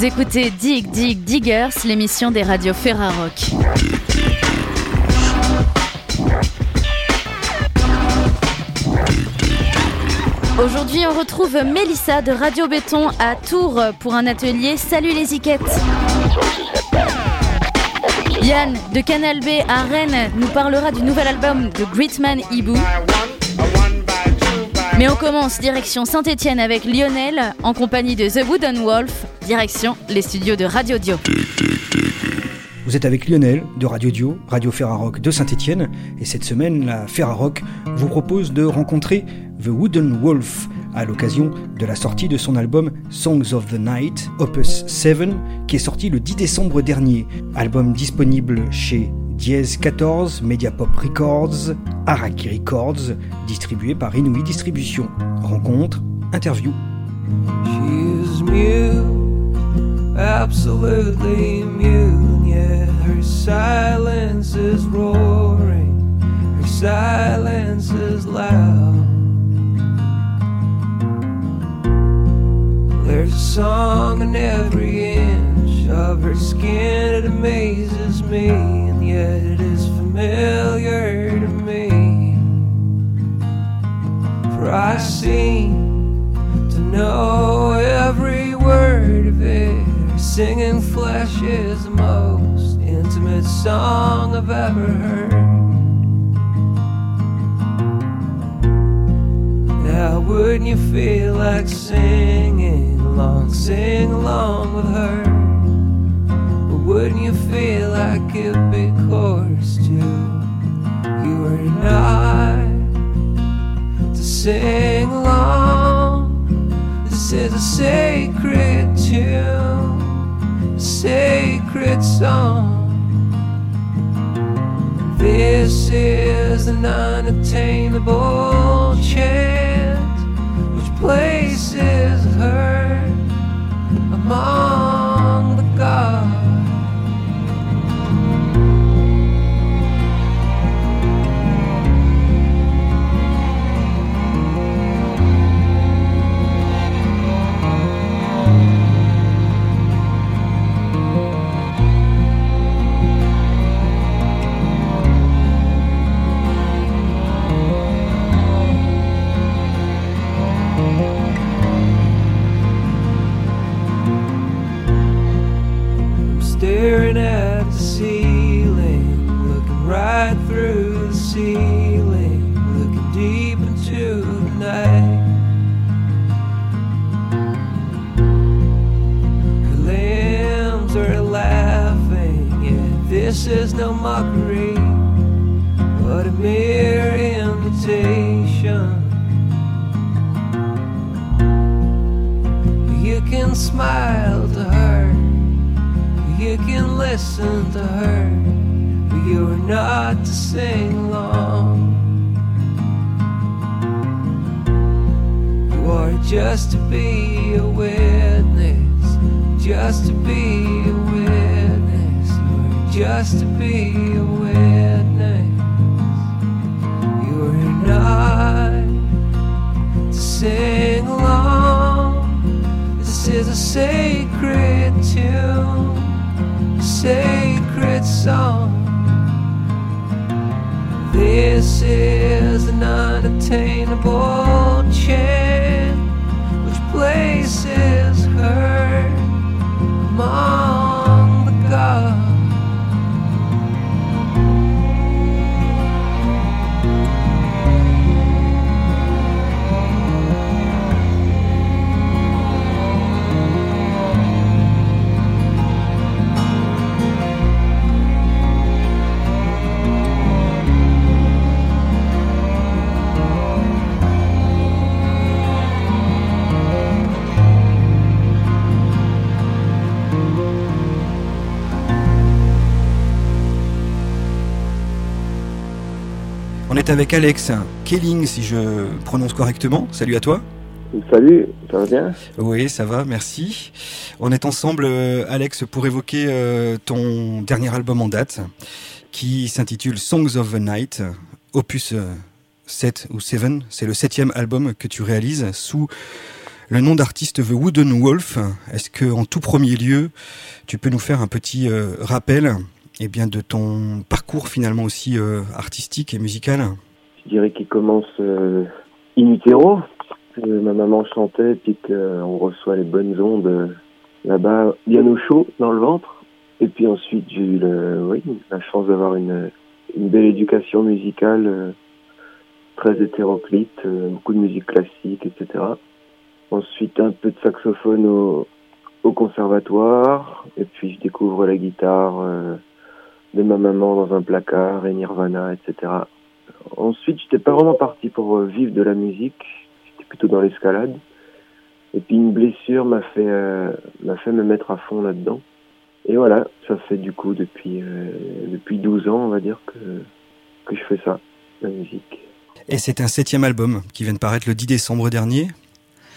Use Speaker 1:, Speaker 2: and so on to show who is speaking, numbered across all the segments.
Speaker 1: Vous écoutez Dig Dig Diggers, l'émission des radios Ferrarock. Aujourd'hui, on retrouve Mélissa de Radio Béton à Tours pour un atelier Salut les Iquettes. Yann de Canal B à Rennes nous parlera du nouvel album de Gritman Ibu. Mais on commence direction Saint-Etienne avec Lionel en compagnie de The Wooden Wolf, direction les studios de Radio Dio.
Speaker 2: Vous êtes avec Lionel de Radio Dio, Radio Ferrarock de Saint-Etienne, et cette semaine, la Ferrarock vous propose de rencontrer The Wooden Wolf à l'occasion de la sortie de son album Songs of the Night, Opus 7, qui est sorti le 10 décembre dernier. Album disponible chez Diez 14, Mediapop Records, Araki Records, distribué par Inouï Distribution. Rencontre, interview. Absolutely mute, her silence is roaring, her silence is loud. There's a song in every inch of her skin, it amazes me, and yet it is familiar to me. For I seem to know every word of it. Singing flesh is the most intimate song I've ever heard. Now, wouldn't you feel like singing along, sing along with her? Or wouldn't you feel like it'd be coarse too? You and I to sing along. This is a sacred tune, sacred song. This is an unattainable chant which places her among listen to her, but you are not to sing along. You are just to be a witness, just to be a witness. You are just to be a witness. You are not to sing along. This is a sacred tune sacred song. This is an unattainable chance. Avec Alex Kelling, si je prononce correctement. Salut à toi.
Speaker 3: Salut, ça va bien?
Speaker 2: Oui, ça va, merci. On est ensemble, euh, Alex, pour évoquer euh, ton dernier album en date, qui s'intitule Songs of the Night, opus 7 euh, ou 7. C'est le septième album que tu réalises sous
Speaker 4: le nom d'artiste The Wooden Wolf. Est-ce que, en tout premier lieu, tu peux nous faire un petit rappel? Eh bien, de ton parcours finalement aussi euh, artistique et musical
Speaker 3: Je dirais qu'il commence euh, in utero. ma maman chantait puis qu'on reçoit les bonnes ondes là-bas, bien au chaud dans le ventre. Et puis ensuite, j'ai eu oui, la chance d'avoir une, belle éducation musicale très hétéroclite, beaucoup de musique classique, etc. Ensuite, un peu de saxophone au, conservatoire. Et puis, je découvre la guitare euh, de ma maman dans un placard et Nirvana, etc. Ensuite, j'étais pas vraiment parti pour euh, vivre de la musique. J'étais plutôt dans l'escalade. Et puis, une blessure m'a fait, euh, m'a fait me mettre à fond là-dedans. Et voilà, ça fait du coup depuis, depuis 12 ans, on va dire, que, que je fais ça, la musique.
Speaker 4: Et c'est un septième album qui vient de paraître le 10 décembre dernier.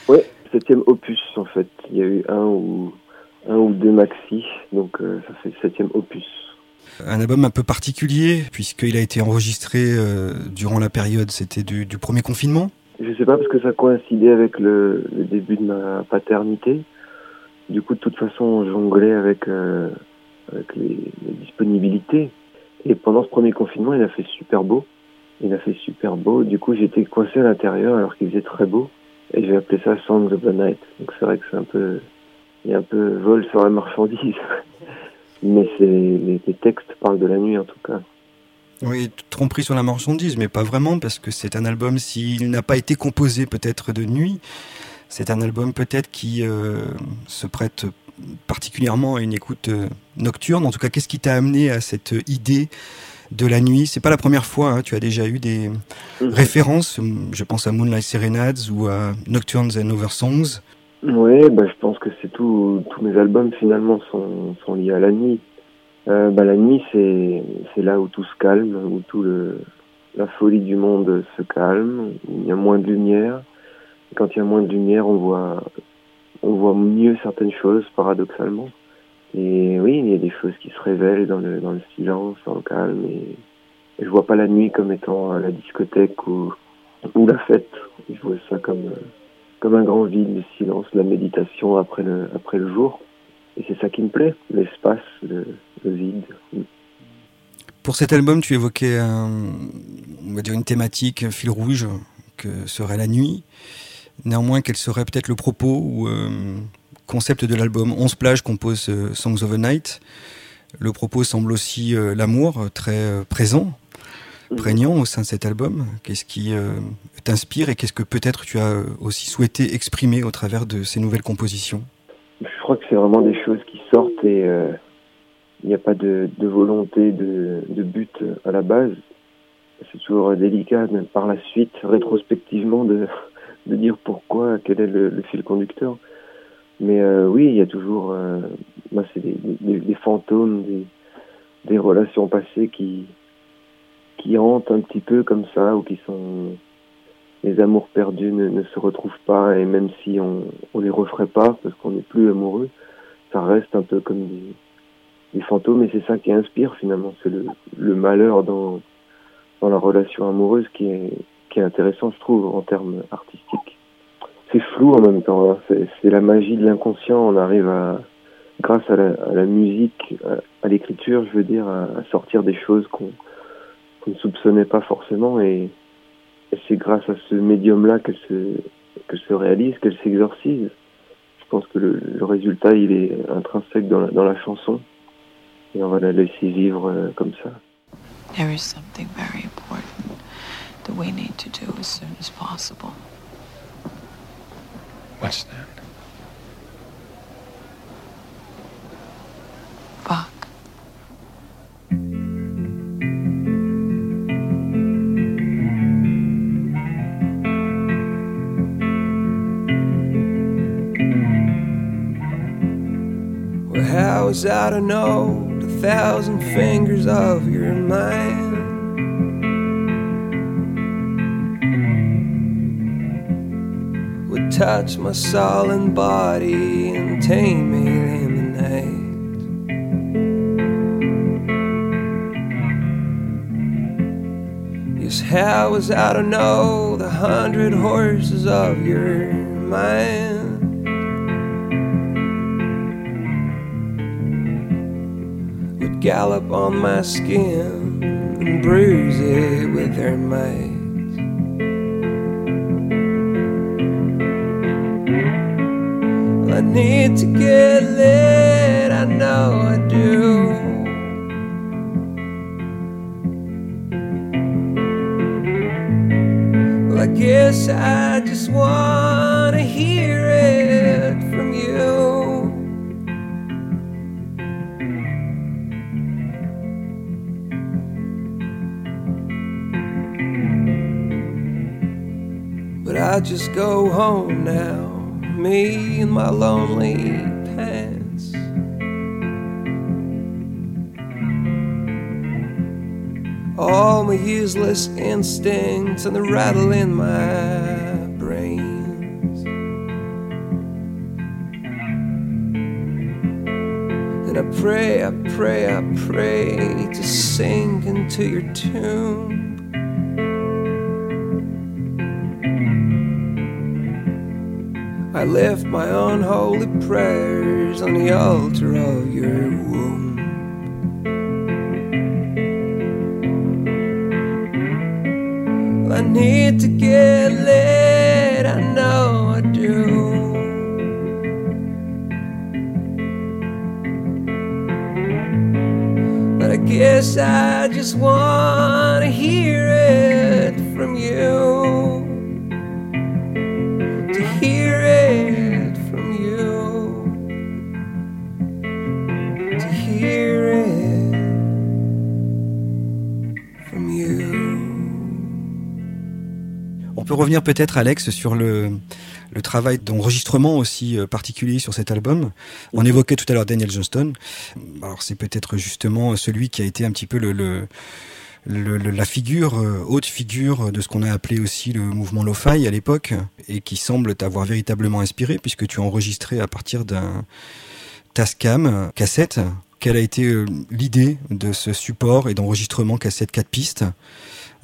Speaker 3: Oui, septième opus en fait. Il y a eu un ou, un ou deux maxi, donc euh, ça fait septième opus.
Speaker 4: Un album un peu particulier, puisqu'il a été enregistré euh, durant la période, c'était du, premier confinement
Speaker 3: Je sais pas, parce que ça coïncidait avec le, début de ma paternité. Du coup, de toute façon, on jonglait avec, euh, les, disponibilités. Et pendant ce premier confinement, il a fait super beau. Il a fait super beau. Du coup, j'étais coincé à l'intérieur alors qu'il faisait très beau. Et j'ai appelé ça Songs of the Night. Donc c'est vrai que c'est un peu, il y a un peu vol sur la marchandise. mais les, les, textes parlent de la nuit en tout cas.
Speaker 4: Oui, tromperie sur la marchandise, mais pas vraiment, parce que c'est un album, s'il n'a pas été composé peut-être de nuit, c'est un album peut-être qui euh, se prête particulièrement à une écoute euh, nocturne. En tout cas, qu'est-ce qui t'a amené à cette idée de la nuit? C'est pas la première fois, hein. tu as déjà eu des mhm. références, je pense à Moonlight Serenades ou à Nocturnes and Over Songs.
Speaker 3: Oui, bah, je pense que tous mes albums finalement sont, liés à la nuit. Euh, bah, la nuit, c'est, là où tout se calme, où tout le, la folie du monde se calme, il y a moins de lumière. Quand il y a moins de lumière, on voit, mieux certaines choses, paradoxalement. Et oui, il y a des choses qui se révèlent dans le, silence, dans le calme. Et, et je vois pas la nuit comme étant la discothèque ou, ou la fête. Je vois ça comme, comme un grand vide, le silence, la méditation après le, après le jour. Et c'est ça qui me plaît, l'espace, le, vide.
Speaker 4: Pour cet album, tu évoquais on va dire une thématique, un fil rouge, que serait la nuit. Néanmoins, quel serait peut-être le propos ou euh, concept de l'album? 11 plages compose euh, Songs of the Night. Le propos semble aussi euh, l'amour, euh, très présent. Prégnant au sein de cet album. Qu'est-ce qui t'inspire et qu'est-ce que peut-être tu as aussi souhaité exprimer au travers de ces nouvelles compositions?
Speaker 3: Je crois que c'est vraiment des choses qui sortent et il n'y a pas de, de volonté, de, de, but à la base. C'est toujours délicat par la suite, rétrospectivement, de, de dire pourquoi, quel est le, le fil conducteur. Mais euh, oui, il y a toujours, euh, bah, c'est des, des, des, fantômes, des, des relations passées qui qui hantent un petit peu comme ça ou qui sont les amours perdus ne, se retrouvent pas et même si on on les referait pas parce qu'on n'est plus amoureux, ça reste un peu comme des, des fantômes et c'est ça qui inspire finalement, c'est le, le malheur dans dans la relation amoureuse qui est qui est intéressant je trouve en termes artistiques c'est flou en même temps. Hein. C'est la magie de l'inconscient. On arrive à, grâce à la, musique, à, à l'écriture, je veux dire, à, à, sortir des choses qu'on qu ne soupçonnait pas forcément. Et, et c'est grâce à ce médium-là qu'elle se, qu'elle se réalise, qu'elle s'exorcise. Je pense que le, le, résultat, il est intrinsèque dans la, dans la chanson. Et on va la laisser vivre euh, comme ça. There is something very important that we need to do as soon as possible.
Speaker 2: What's that? Was I to know the thousand fingers of your mind? Would touch my soul and body and tame me in the night. Yes, how was I to know the hundred horses of your mind? Gallop on my skin and bruise it with their mates. I need to get lit, I know I do. Well, I guess I just wanna hear it I just go home now, me and my lonely pants. All my useless instincts and the rattle in my brains. And I pray, I pray, I pray to sink into your tomb. I lift my unholy prayers on the altar of your womb. I need to get lit, I know I do. But I guess I just wanna hear it from you
Speaker 4: On peut revenir peut-être, Alex, sur le, travail d'enregistrement aussi euh, particulier sur cet album. On évoquait tout à l'heure Daniel Johnston. Alors c'est peut-être justement celui qui a été un petit peu la figure, euh, haute figure de ce qu'on a appelé aussi le mouvement lo-fi à l'époque, et qui semble t'avoir véritablement inspiré, puisque tu as enregistré à partir d'un Tascam cassette. Quelle a été euh, l'idée de ce support et d'enregistrement cassette 4 pistes?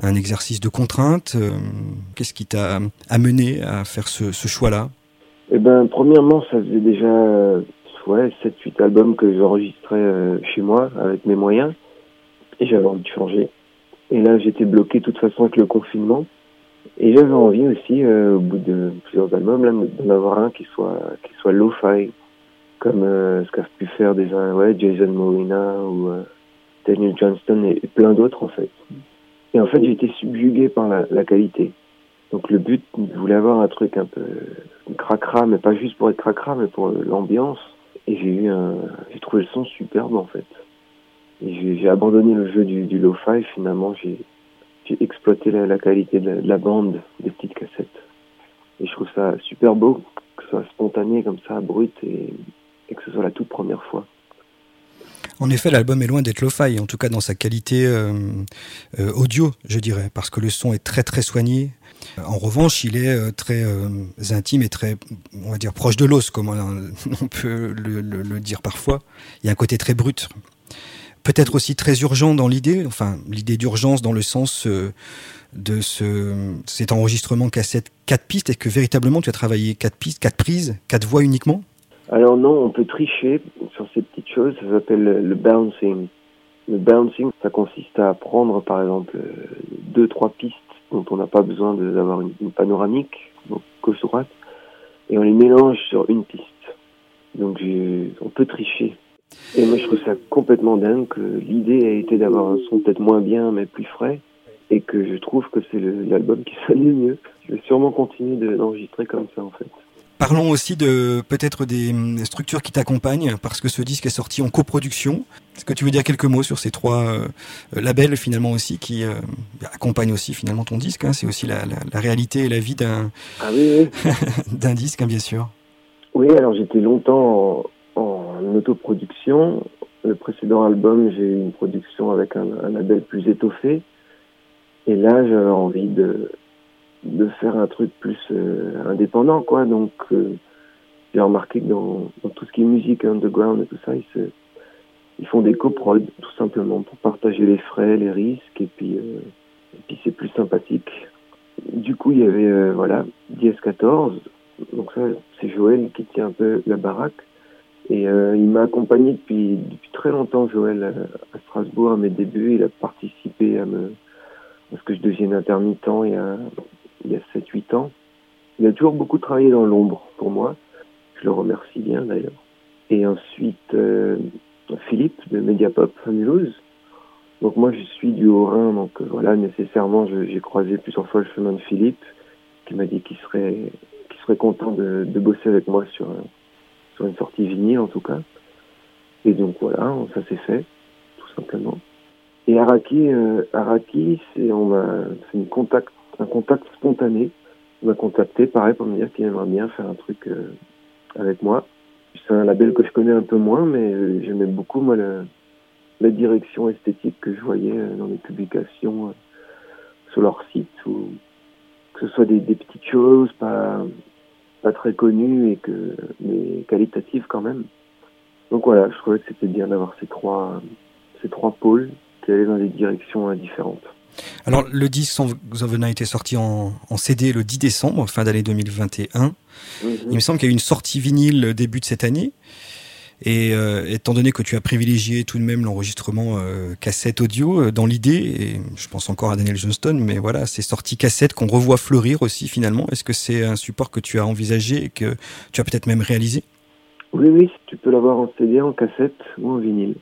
Speaker 4: Un exercice de contrainte euh, Qu'est-ce qui t'a amené à faire ce, choix-là?
Speaker 3: Eh ben, premièrement, ça faisait déjà euh, ouais, 7-8 albums que j'enregistrais euh, chez moi avec mes moyens. Et j'avais envie de changer. Et là, j'étais bloqué de toute façon avec le confinement. Et j'avais envie aussi, au bout de plusieurs albums, d'en avoir un qui soit, qui soit lo-fi, comme ce qu'a pu faire déjà ouais, Jason Molina ou Daniel Johnston et plein d'autres en fait. Et en fait, j'ai été subjugué par la, la qualité. Donc le but, je voulais avoir un truc un peu cracra, mais pas juste pour être cracra, mais pour l'ambiance. Et j'ai eu un, j'ai trouvé le son superbe en fait. Et j'ai abandonné le jeu du, du lo-fi. Finalement, j'ai exploité la, la qualité de la, de la bande des petites cassettes. Et je trouve ça super beau que ce soit spontané comme ça, brut, et, et que ce soit la toute première fois.
Speaker 4: En effet, l'album est loin d'être lo-fi, en tout cas dans sa qualité euh, euh, audio, je dirais, parce que le son est très très soigné. En revanche, il est euh, très intime et très, on va dire, proche de l'os, comme on, peut le, dire parfois. Il y a un côté très brut. Peut-être aussi très urgent dans l'idée, enfin l'idée d'urgence dans le sens de ce, cet enregistrement cassette quatre pistes. Est-ce que véritablement tu as travaillé quatre pistes, quatre prises, quatre voix uniquement
Speaker 3: Alors non, on peut tricher sur ces petites choses, ça s'appelle le, bouncing. Le bouncing, ça consiste à prendre par exemple euh, deux, trois pistes dont on n'a pas besoin d'avoir une, une panoramique, donc gauche-droite, et on les mélange sur une piste. Donc on peut tricher. Et moi je trouve ça complètement dingue que l'idée a été d'avoir un son peut-être moins bien mais plus frais, et que je trouve que c'est l'album qui sonne le mieux. Je vais sûrement continuer de- d'enregistrer comme ça en fait.
Speaker 4: Parlons aussi de peut-être des hum, structures qui t'accompagnent, parce que ce disque est sorti en coproduction. Est-ce que tu veux dire quelques mots sur ces trois euh, labels finalement aussi qui euh, accompagnent aussi finalement ton disque hein? C'est aussi la, la- la réalité et la vie d'un
Speaker 3: Ah oui, oui.
Speaker 4: d'un disque, hein, bien sûr.
Speaker 3: Oui, alors j'étais longtemps en, en autoproduction. Le précédent album, j'ai eu une production avec un, un label plus étoffé. Et là, j'avais envie de, de faire un truc plus euh, indépendant, quoi. Donc, euh, j'ai remarqué que dans, dans tout ce qui est musique underground et tout ça, ils, se, ils font des coprods, tout simplement, pour partager les frais, les risques, et puis, euh, et puis c'est plus sympathique. Du coup, il y avait, euh, voilà, 10-14, donc ça, c'est Joël qui tient un peu la baraque. Et euh, il m'a accompagné depuis, depuis très longtemps, Joël, à, Strasbourg, à mes débuts. Il a participé à, me, à ce que je devienne intermittent y a, il y a 7-8 ans. Il a toujours beaucoup travaillé dans l'ombre pour moi. Je le remercie bien d'ailleurs. Et ensuite, euh, Philippe de Mediapop à Mulhouse. Donc moi, je suis du Haut-Rhin, donc euh, voilà, nécessairement, j'ai croisé plusieurs fois le chemin de Philippe, qui m'a dit qu'il serait, qu'il serait content de, bosser avec moi sur, sur une sortie vinyle en tout cas. Et donc voilà, ça s'est fait, tout simplement. Et Araki, euh, Araki, c'est on c'est une contact, un contact spontané. Il m'a contacté, pareil, pour me dire qu'il aimerait bien faire un truc euh, avec moi. C'est un label que je connais un peu moins, mais j'aimais beaucoup moi la direction esthétique que je voyais euh, dans les publications euh, sur leur site, ou que ce soit des, des petites choses pas pas très connues et que mais qualitatives quand même. Donc voilà, je trouvais que c'était bien d'avoir ces trois ces trois pôles qui allaient dans des directions différentes.
Speaker 4: Alors, le disque Song of the Night est sorti en, en CD le 10 décembre, fin d'année 2021. Mm -hmm. Il me semble qu'il y a eu une sortie vinyle début de cette année. Et euh, étant donné que tu as privilégié tout de même l'enregistrement euh, cassette audio euh, dans l'idée, et je pense encore à Daniel Johnston, mais voilà, c'est sorti cassette qu'on revoit fleurir aussi finalement. Est-ce que c'est un support que tu as envisagé et que tu as peut-être même réalisé?
Speaker 3: Oui, oui, tu peux l'avoir en CD, en cassette ou en vinyle.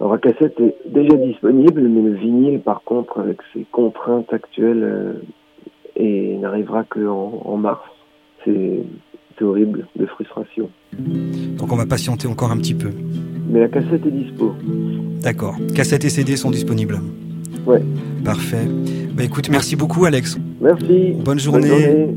Speaker 3: Alors la cassette est déjà disponible, mais le vinyle, par contre, avec ses contraintes actuelles, euh, et n'arrivera qu'en en mars. C'est c'est horrible, de frustration.
Speaker 4: Donc on va patienter encore un petit peu.
Speaker 3: Mais la cassette est dispo.
Speaker 4: D'accord. Cassette et CD sont disponibles.
Speaker 3: Ouais.
Speaker 4: Parfait. Bah écoute, merci beaucoup Alex.
Speaker 3: Merci.
Speaker 4: Bonne journée.
Speaker 3: Bonne journée.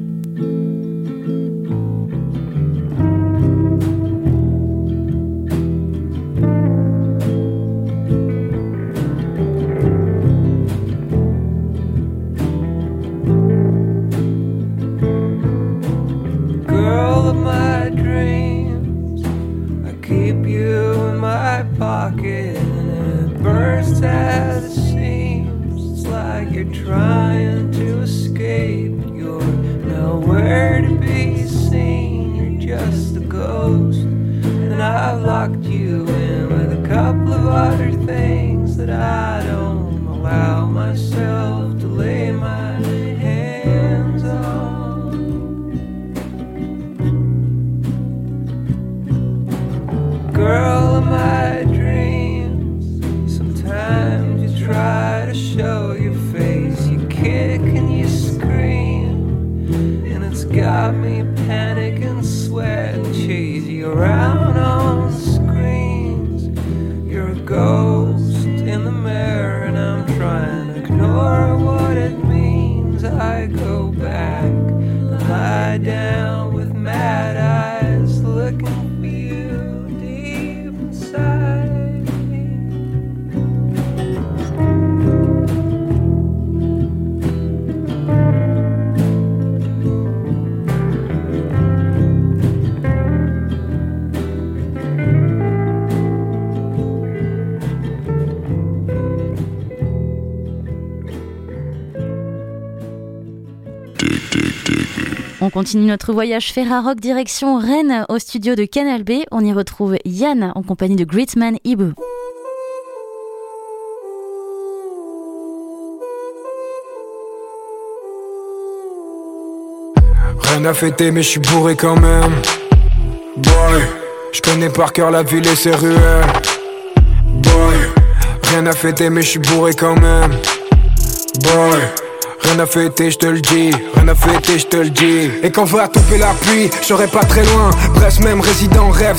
Speaker 1: Continue notre voyage Ferrarock direction Rennes au studio de Canal B. On y retrouve Yann en compagnie de Gritman Ibu.
Speaker 5: Rien à fêter mais je suis bourré quand même Boy Je connais par cœur la ville et ses ruelles Boy Rien à fêter mais je suis bourré quand même Boy Rien à fêter, je te le dis, rien à fêter, je te le dis. Et quand va tomber la pluie, je serai pas très loin. Bref, même résident, rêve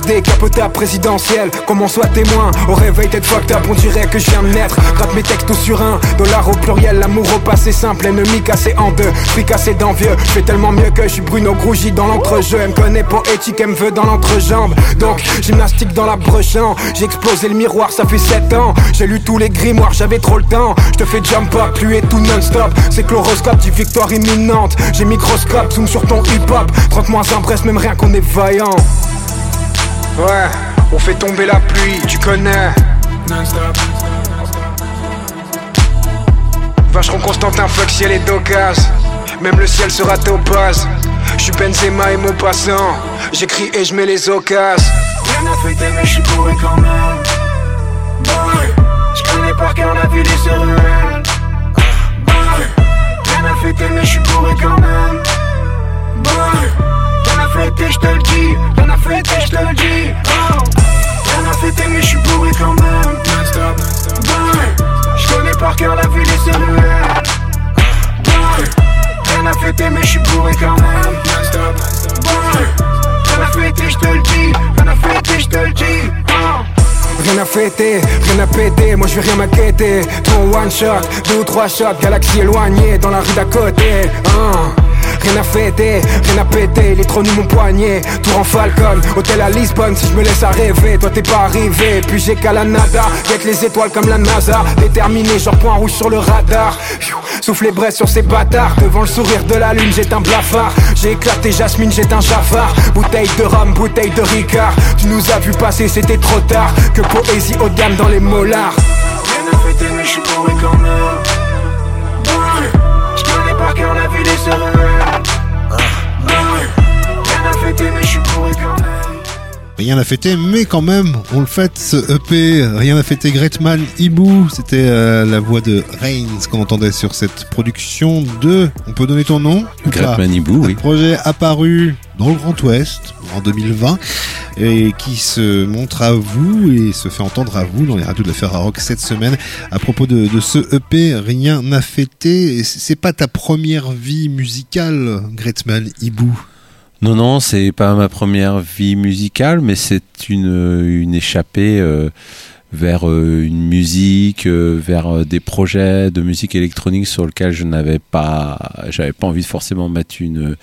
Speaker 5: à présidentielle. Comment soit témoin, au réveil tête fucked up, on dirait que je viens de naître. Gratte mes textes sur un, dollar au pluriel, l'amour au passé simple, ennemi cassé en deux, suis cassé d'envieux. Je fais tellement mieux que je suis Bruno Grougy dans l'entrejeu. Elle me connaît pour éthique, elle me veut dans l'entrejambe. Donc, gymnastique dans la brochant. J'ai explosé le miroir, ça fait 7 ans. J'ai lu tous les grimoires, j'avais trop le temps. Je te fais jump up, pluie et tout non-stop. C'est Horoscope dit victoire imminente. J'ai microscope, zoom sur ton hip-hop. 30 moins un presse, même rien qu'on est vaillant. Ouais, on fait tomber la pluie, tu connais. Non-stop Vacheron Constantin, fuck ciel et d'occasion. Même le ciel sera topaz. Je suis Benzema et Maupassant J'écris et je mets les occasions. Rien à fêter mais je suis bourré quand même. Boy Je connais par cœur la ville et ses ruelles Fêter mais je suis bourré quand même. Boy Rien à fêter je te le dis. Rien à fêter je te le dis. Oh. Rien à fêter mais je suis bourré quand même. Boy Je connais par cœur la ville et ses Boy Rien à fêter mais je suis bourré quand même. Boy Rien à fêter, je te le dis. Rien à fêter, je te le dis. Rien à fêter, rien à péter, moi je vais rien m'inquiéter Ton one shot, deux ou trois shots, galaxie éloignée dans la rue d'à côté hein. Rien à fêter, rien à péter, il est trop mon poignet Tour en Falcon, hôtel à Lisbonne si je me laisse à Toi t'es pas arrivé, puis j'ai qu'à la nada. Guette les étoiles comme la NASA Déterminé, genre point rouge sur le radar. Souffle les braises sur ces bâtards. Devant le sourire de la lune, j'ai un blafard. J'ai éclaté Jasmine, j'ai un jafar Bouteille de rhum, bouteille de Ricard. Tu nous as vu passer, c'était trop tard. Que poésie haut gamme dans les molars. Rien à fêter mais je suis bourré par cœur la Rien à fêter mais je suis bourré quand même
Speaker 6: Rien à fêter, mais quand même, on le fête, ce EP, Rien à fêter, Gretman Ibu, c'était euh, la voix de Reigns qu'on entendait sur cette production de, on peut donner ton nom?
Speaker 7: Gretman Ibu, oui.
Speaker 6: Projet apparu dans le Grand Ouest en 2020 et qui se montre à vous et se fait entendre à vous dans les radios de la Ferrarock cette semaine à propos de, de ce EP Rien n'a fêté. C'est pas ta première vie musicale, Gretman Ibu
Speaker 7: non, non, c'est pas ma première vie musicale, mais c'est une, une échappée euh, vers euh, une musique, euh, vers des projets de musique électronique sur lesquels je n'avais pas, j'avais pas envie de forcément mettre une,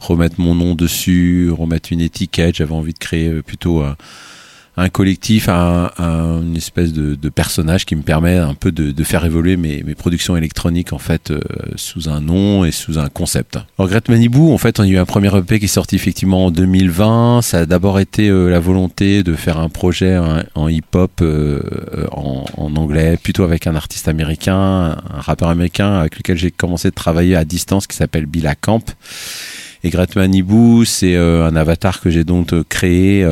Speaker 7: remettre mon nom dessus, remettre une étiquette. J'avais envie de créer plutôt un collectif, un, un, une espèce de, personnage qui me permet un peu de, faire évoluer mes, mes, productions électroniques en fait euh, sous un nom et sous un concept. Gret Manibou, en fait, on a eu un premier EP qui est sorti effectivement en 2020. Ça a d'abord été euh, la volonté de faire un projet en, hip-hop euh, en, en, anglais, plutôt avec un artiste américain, un rappeur américain avec lequel j'ai commencé de travailler à distance qui s'appelle Bill Camp. Et Gret Manibou, c'est un avatar que j'ai donc créé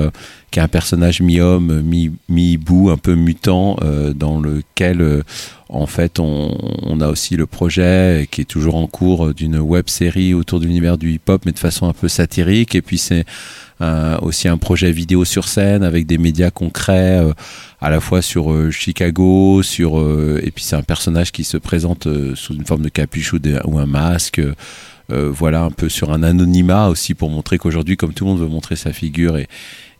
Speaker 7: qui est un personnage mi-homme, mi-hibou, un peu mutant, euh, dans lequel euh, en fait on, a aussi le projet qui est toujours en cours d'une web série autour de l'univers du hip-hop, mais de façon un peu satirique. Et puis c'est aussi un projet vidéo sur scène avec des médias concrets, euh, à la fois sur Chicago, sur et puis c'est un personnage qui se présente sous une forme de capuche ou, ou un masque. Voilà un peu sur un anonymat aussi pour montrer qu'aujourd'hui comme tout le monde veut montrer sa figure et,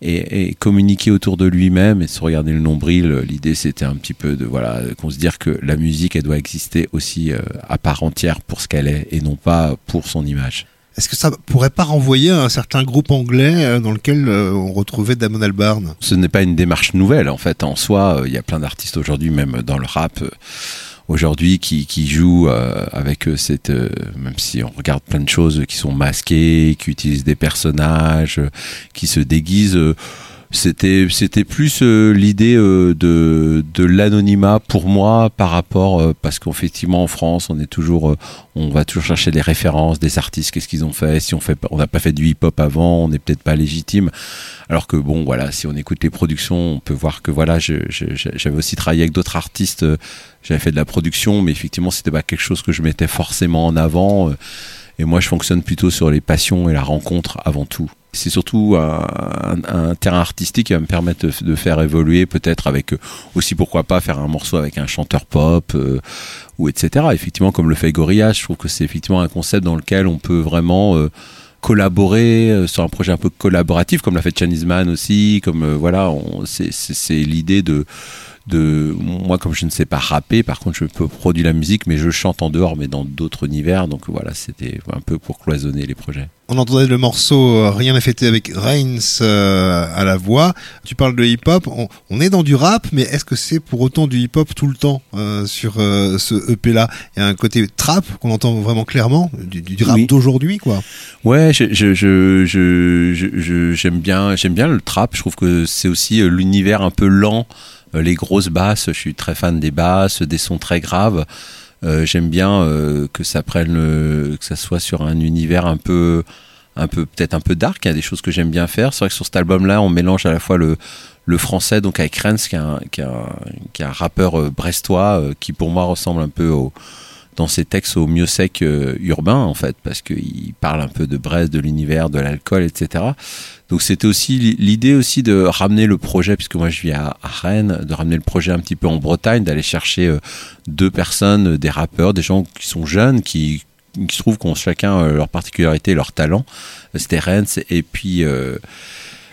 Speaker 7: et, communiquer autour de lui-même et se regarder le nombril. L'idée, c'était un petit peu de voilà qu'on se dire que la musique, elle doit exister aussi euh, à part entière pour ce qu'elle est et non pas pour son image.
Speaker 6: Est-ce que ça pourrait pas renvoyer à un certain groupe anglais euh, dans lequel euh, on retrouvait Damon Albarn?
Speaker 7: Ce n'est pas une démarche nouvelle en fait. En soi, il y a plein d'artistes aujourd'hui, même dans le rap aujourd'hui qui, qui joue euh, avec euh, cette euh, même si on regarde plein de choses qui sont masquées qui utilisent des personnages qui se déguisent c'était c'était plus l'idée de de l'anonymat pour moi par rapport parce qu'effectivement en France on est toujours on va toujours chercher des références des artistes qu'est-ce qu'ils ont fait si on fait on n'a pas fait du hip-hop avant on n'est peut-être pas légitime alors que bon voilà si on écoute les productions on peut voir que voilà j'avais aussi travaillé avec d'autres artistes j'avais fait de la production, mais effectivement, c'était pas quelque chose que je mettais forcément en avant. Euh, et moi, je fonctionne plutôt sur les passions et la rencontre avant tout. C'est surtout un, un, terrain artistique qui va me permettre de, faire évoluer, peut-être avec euh, aussi pourquoi pas faire un morceau avec un chanteur pop euh, ou etc. Effectivement, comme le fait Gorillaz, je trouve que c'est effectivement un concept dans lequel on peut vraiment collaborer sur un projet un peu collaboratif, comme l'a fait Chinese Man aussi. Comme voilà, c'est l'idée de de moi comme je ne sais pas rapper par contre je peux produire la musique mais je chante en dehors mais dans d'autres univers donc voilà c'était un peu pour cloisonner les projets
Speaker 6: on entendait le morceau euh, Rien n'a fêté avec Reigns euh, à la voix. Tu parles de hip-hop. On, est dans du rap, mais est-ce que c'est pour autant du hip-hop tout le temps euh, sur ce EP-là Il y a un côté trap qu'on entend vraiment clairement, du, rap d'aujourd'hui, quoi.
Speaker 7: Ouais, je, je, je, j'aime bien, j'aime bien le trap. Je trouve que c'est aussi l'univers un peu lent les grosses basses, je suis très fan des basses, des sons très graves. Euh, j'aime bien euh, que ça prenne, que ça soit sur un univers un peu un peu peut-être un peu dark. Il y a des choses que j'aime bien faire. C'est vrai que sur cet album-là, on mélange à la fois le le français donc avec Renz qui est un, qui est un, rappeur euh, brestois euh, qui pour moi ressemble un peu au dans ses textes au mieux sec euh, urbain en fait parce qu'il parle un peu de Brest, de l'univers, de l'alcool, etc. Donc c'était aussi l'idée aussi de ramener le projet puisque moi je vis à, Rennes, de ramener le projet un petit peu en Bretagne, d'aller chercher euh, deux personnes, des rappeurs, des gens qui sont jeunes, qui qui se trouvent qu'ont chacun euh, leur particularité, leur talent. C'était Rennes et puis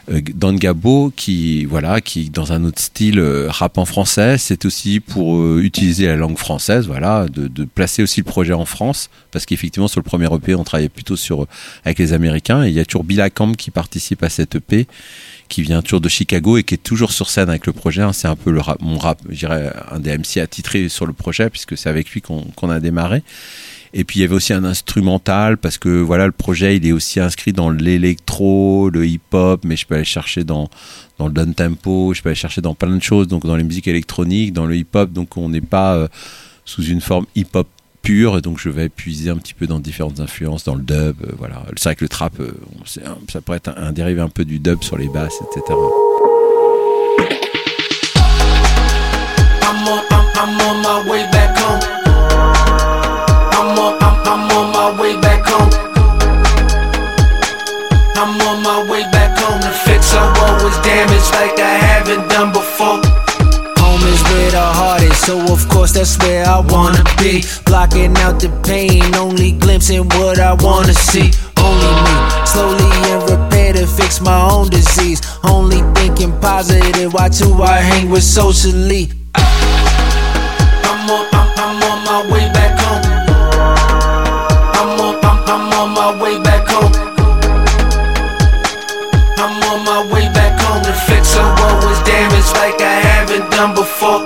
Speaker 7: euh, Don Gabo qui voilà qui dans un autre style euh, rap en français c'est aussi pour euh, utiliser la langue française voilà de, de, placer aussi le projet en France parce qu'effectivement sur le premier EP on travaillait plutôt sur avec les Américains et il y a toujours Bill Camp qui participe à cette EP qui vient toujours de Chicago et qui est toujours sur scène avec le projet hein. c'est un peu le rap, mon rap je dirais un des MC attitrés sur le projet puisque c'est avec lui qu'on qu a démarré et puis il y avait aussi un instrumental parce que voilà le projet il est aussi inscrit dans l'électro, le hip-hop, mais je peux aller chercher dans dans le down tempo, je peux aller chercher dans plein de choses, donc dans les musiques électroniques, dans le hip-hop, donc on n'est pas euh, sous une forme hip-hop pure, donc je vais puiser un petit peu dans différentes influences, dans le dub, euh, voilà. C'est vrai que le trap, euh, un, ça pourrait être un, dérivé un peu du dub sur les basses, etc.
Speaker 8: was damaged like I haven't done before. Home is where the heart is, so of course that's where I wanna be. Blocking out the pain, only glimpsing what I wanna see. Only me, slowly and repair to fix my own disease. Only thinking positive, watch who I hang with socially. I'm on, I'm, I'm on my way back home. I'm on, I'm, I'm on my way back like I haven't done before.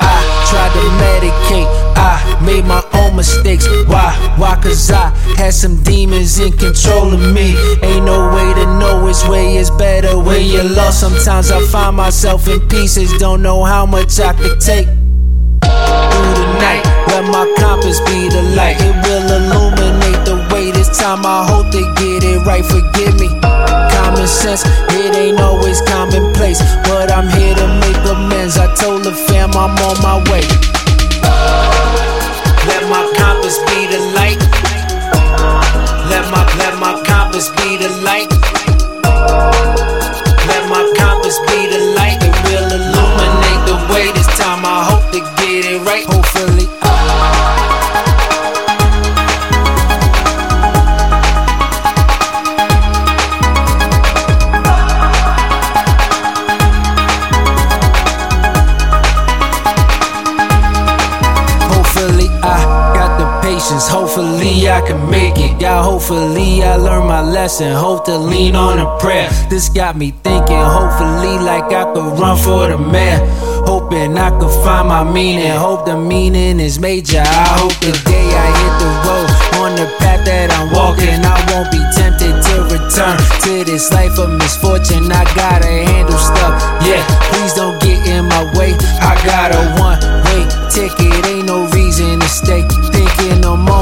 Speaker 8: I tried to medicate, I made my own mistakes. Why? Why? Cause I had some demons in control of me. Ain't no way to know which way is better when you're lost. Sometimes I find myself in pieces, don't know how much I could take through the night. Let my compass be the light. It will illuminate the way. This time I hope they get it right. Forgive me. Common sense, it ain't always commonplace. But I'm here to make amends. I told the fam I'm on my way. Hopefully I learned my lesson. Hope to lean on a prayer. This got me thinking. Hopefully, like I could run for the mayor. Hoping I could find my meaning. Hope the meaning is major. I hope the day I hit the road on the path that I'm walking, I won't be tempted to return to this life of misfortune. I gotta handle stuff. Yeah, please don't get in my way. I got a one way ticket. Ain't no reason to stay. Thinking no moment.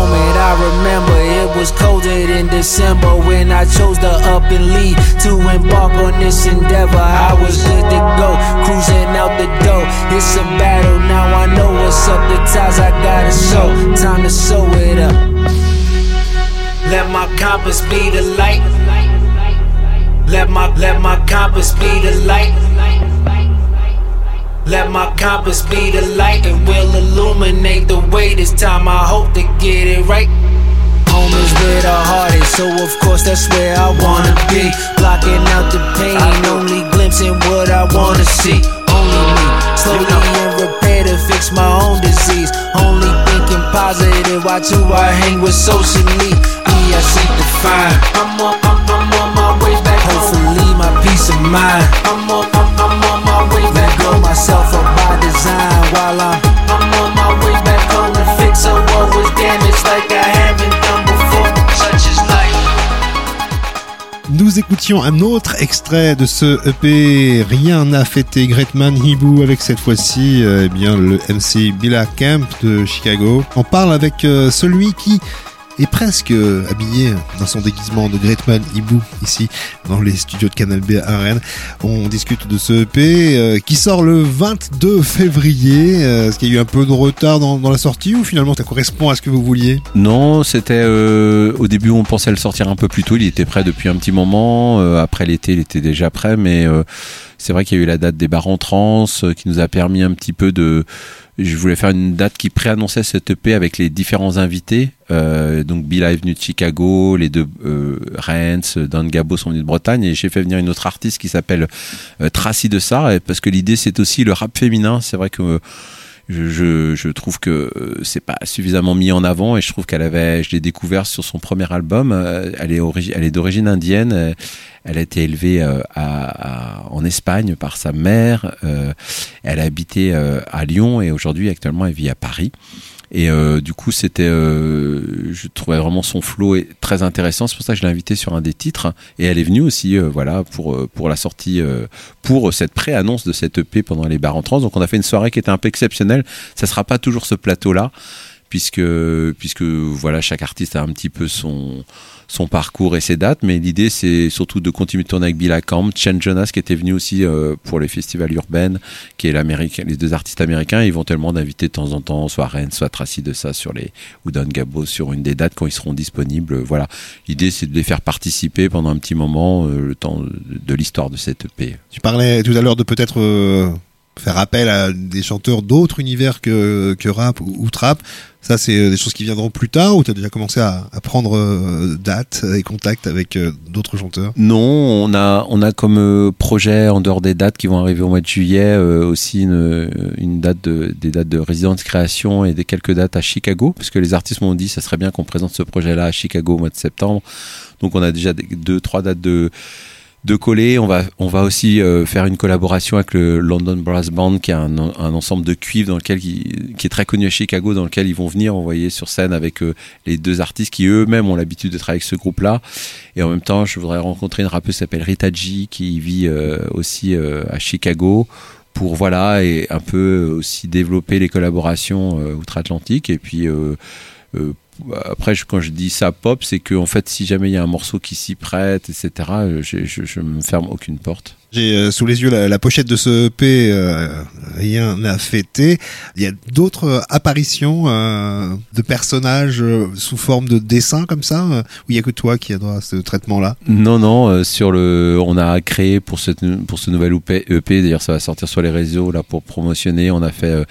Speaker 8: Was colder than December when I chose to up and leave to embark on this endeavor. I was good to go, cruising out the door. It's a battle now. I know what's up. The ties I gotta show. Time to sew it up. Let my compass be the light. Let my let my compass be the light. Let my compass be the light. It will illuminate the way. This time I hope to get it right. Home is where the heart is, so of course that's where I wanna be. Blocking out the pain, only glimpsing what I wanna see. Only me, slowly in repair to fix my own disease. Only thinking positive, why do I hang with socially. Me, I seek the fire. I'm on, I'm, I'm on my way back Hopefully my peace of mind. I'm on, I'm, I'm on my way back Let go myself up by design
Speaker 6: Nous écoutions un autre extrait de ce EP Rien n'a fêté Greatman Hibou avec cette fois-ci euh, eh bien le MC Billa Camp de Chicago. On parle avec euh, celui qui est presque euh, habillé dans son déguisement de Greatman Ibu ici dans les studios de Canal B à Rennes. On discute de ce EP euh, qui sort le 22 février. Euh, Est-ce qu'il y a eu un peu de retard dans, la sortie ou finalement ça correspond à ce que vous vouliez?
Speaker 7: Non, c'était au début on pensait le sortir un peu plus tôt. Il était prêt depuis un petit moment. Après l'été, il était déjà prêt, mais c'est vrai qu'il y a eu la date des bars en trans qui nous a permis un petit peu de. Je voulais faire une date qui préannonçait cette EP avec les différents invités. Euh, donc Bill est venu de Chicago, les deux euh, Rennes, Dan Gabo sont venus de Bretagne et j'ai fait venir une autre artiste qui s'appelle euh, Tracy de Sar et parce que l'idée c'est aussi le rap féminin. C'est vrai que euh, je, je, je trouve que euh, c'est pas suffisamment mis en avant et je trouve qu'elle avait, je l'ai découvert sur son premier album. euh, Elle est, elle est d'origine indienne. euh, Elle a été élevée à, à- en Espagne par sa mère. Elle a habité à Lyon et aujourd'hui, actuellement, elle vit à Paris. Et euh, du coup, c'était, euh, je trouvais vraiment son flow très intéressant. C'est pour ça que je l'ai invitée sur un des titres. Et elle est venue aussi, euh, voilà, pour euh, pour la sortie, pour cette pré-annonce de cette EP pendant les bars en trans. Donc, on a fait une soirée qui était un peu exceptionnelle. Ça sera pas toujours ce plateau-là, puisque puisque voilà, chaque artiste a un petit peu son son parcours et ses dates, mais l'idée c'est surtout de continuer de tourner avec Bill Camp, Chen Jonas qui était venu aussi euh, pour les festivals urbains, qui est l'américain, les deux artistes américains, éventuellement d'inviter de temps en temps soit Rennes, soit Tracy de ça sur les ou Don Gabo sur une des dates quand ils seront disponibles. Voilà, l'idée c'est de les faire participer pendant un petit moment euh, le temps de, l'histoire de cette EP.
Speaker 6: Tu parlais tout à l'heure de peut-être euh, faire appel à des chanteurs d'autres univers que, que rap ou trap. Ça, c'est euh, des choses qui viendront plus tard ou tu as déjà commencé à, prendre euh, date et contact avec euh, d'autres chanteurs?
Speaker 7: Non, on a on a comme projet en dehors des dates qui vont arriver au mois de juillet aussi une, date de des dates de résidence création et des quelques dates à Chicago parce que les artistes m'ont dit ça serait bien qu'on présente ce projet-là à Chicago au mois de septembre. Donc on a déjà deux trois dates de de coller. On va, on va aussi euh, faire une collaboration avec le London Brass Band, qui est un, un ensemble de cuivres dans lequel qui, qui est très connu à Chicago, dans lequel ils vont venir envoyer sur scène avec euh, les deux artistes qui eux-mêmes ont l'habitude de travailler avec ce groupe-là. Et en même temps, je voudrais rencontrer une rappeuse qui s'appelle Rita G, qui vit euh, aussi euh, à Chicago pour voilà et un peu aussi développer les collaborations euh, outre-Atlantique et puis euh, euh, après, je- quand je dis ça pop, c'est que en fait, si jamais il y a un morceau qui s'y prête, etc., euh, je, je, je me ferme aucune porte.
Speaker 6: J'ai euh, sous les yeux la, la pochette de ce EP, euh, rien n'a fêté. Il y a d'autres apparitions euh, de personnages sous forme de dessin comme ça, où il y a que toi qui as droit à ce traitement-là?
Speaker 7: Non, non, sur le, on a créé pour cette, pour ce nouvel EP, EP, d'ailleurs, ça va sortir sur les réseaux là pour promotionner. On a fait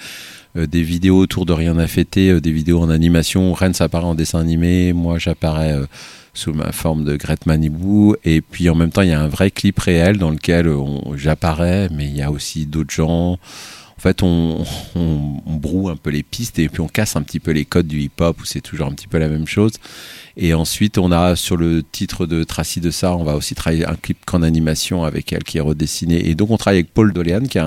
Speaker 7: des vidéos autour de Rien à fêter, euh, des vidéos en animation. Rennes apparaît en dessin animé, moi j'apparais euh, sous ma forme de Grete Manibou. Et puis en même temps, il y a un vrai clip réel dans lequel j'apparais, mais il y a aussi d'autres gens. En fait, on, on, broue un peu les pistes et puis on casse un petit peu les codes du hip-hop où c'est toujours un petit peu la même chose. Et ensuite, on a sur le titre de Tracy de ça, on va aussi travailler un clip qu'en animation avec elle qui est redessiné. Et donc, on travaille avec Paul Doléan, qui est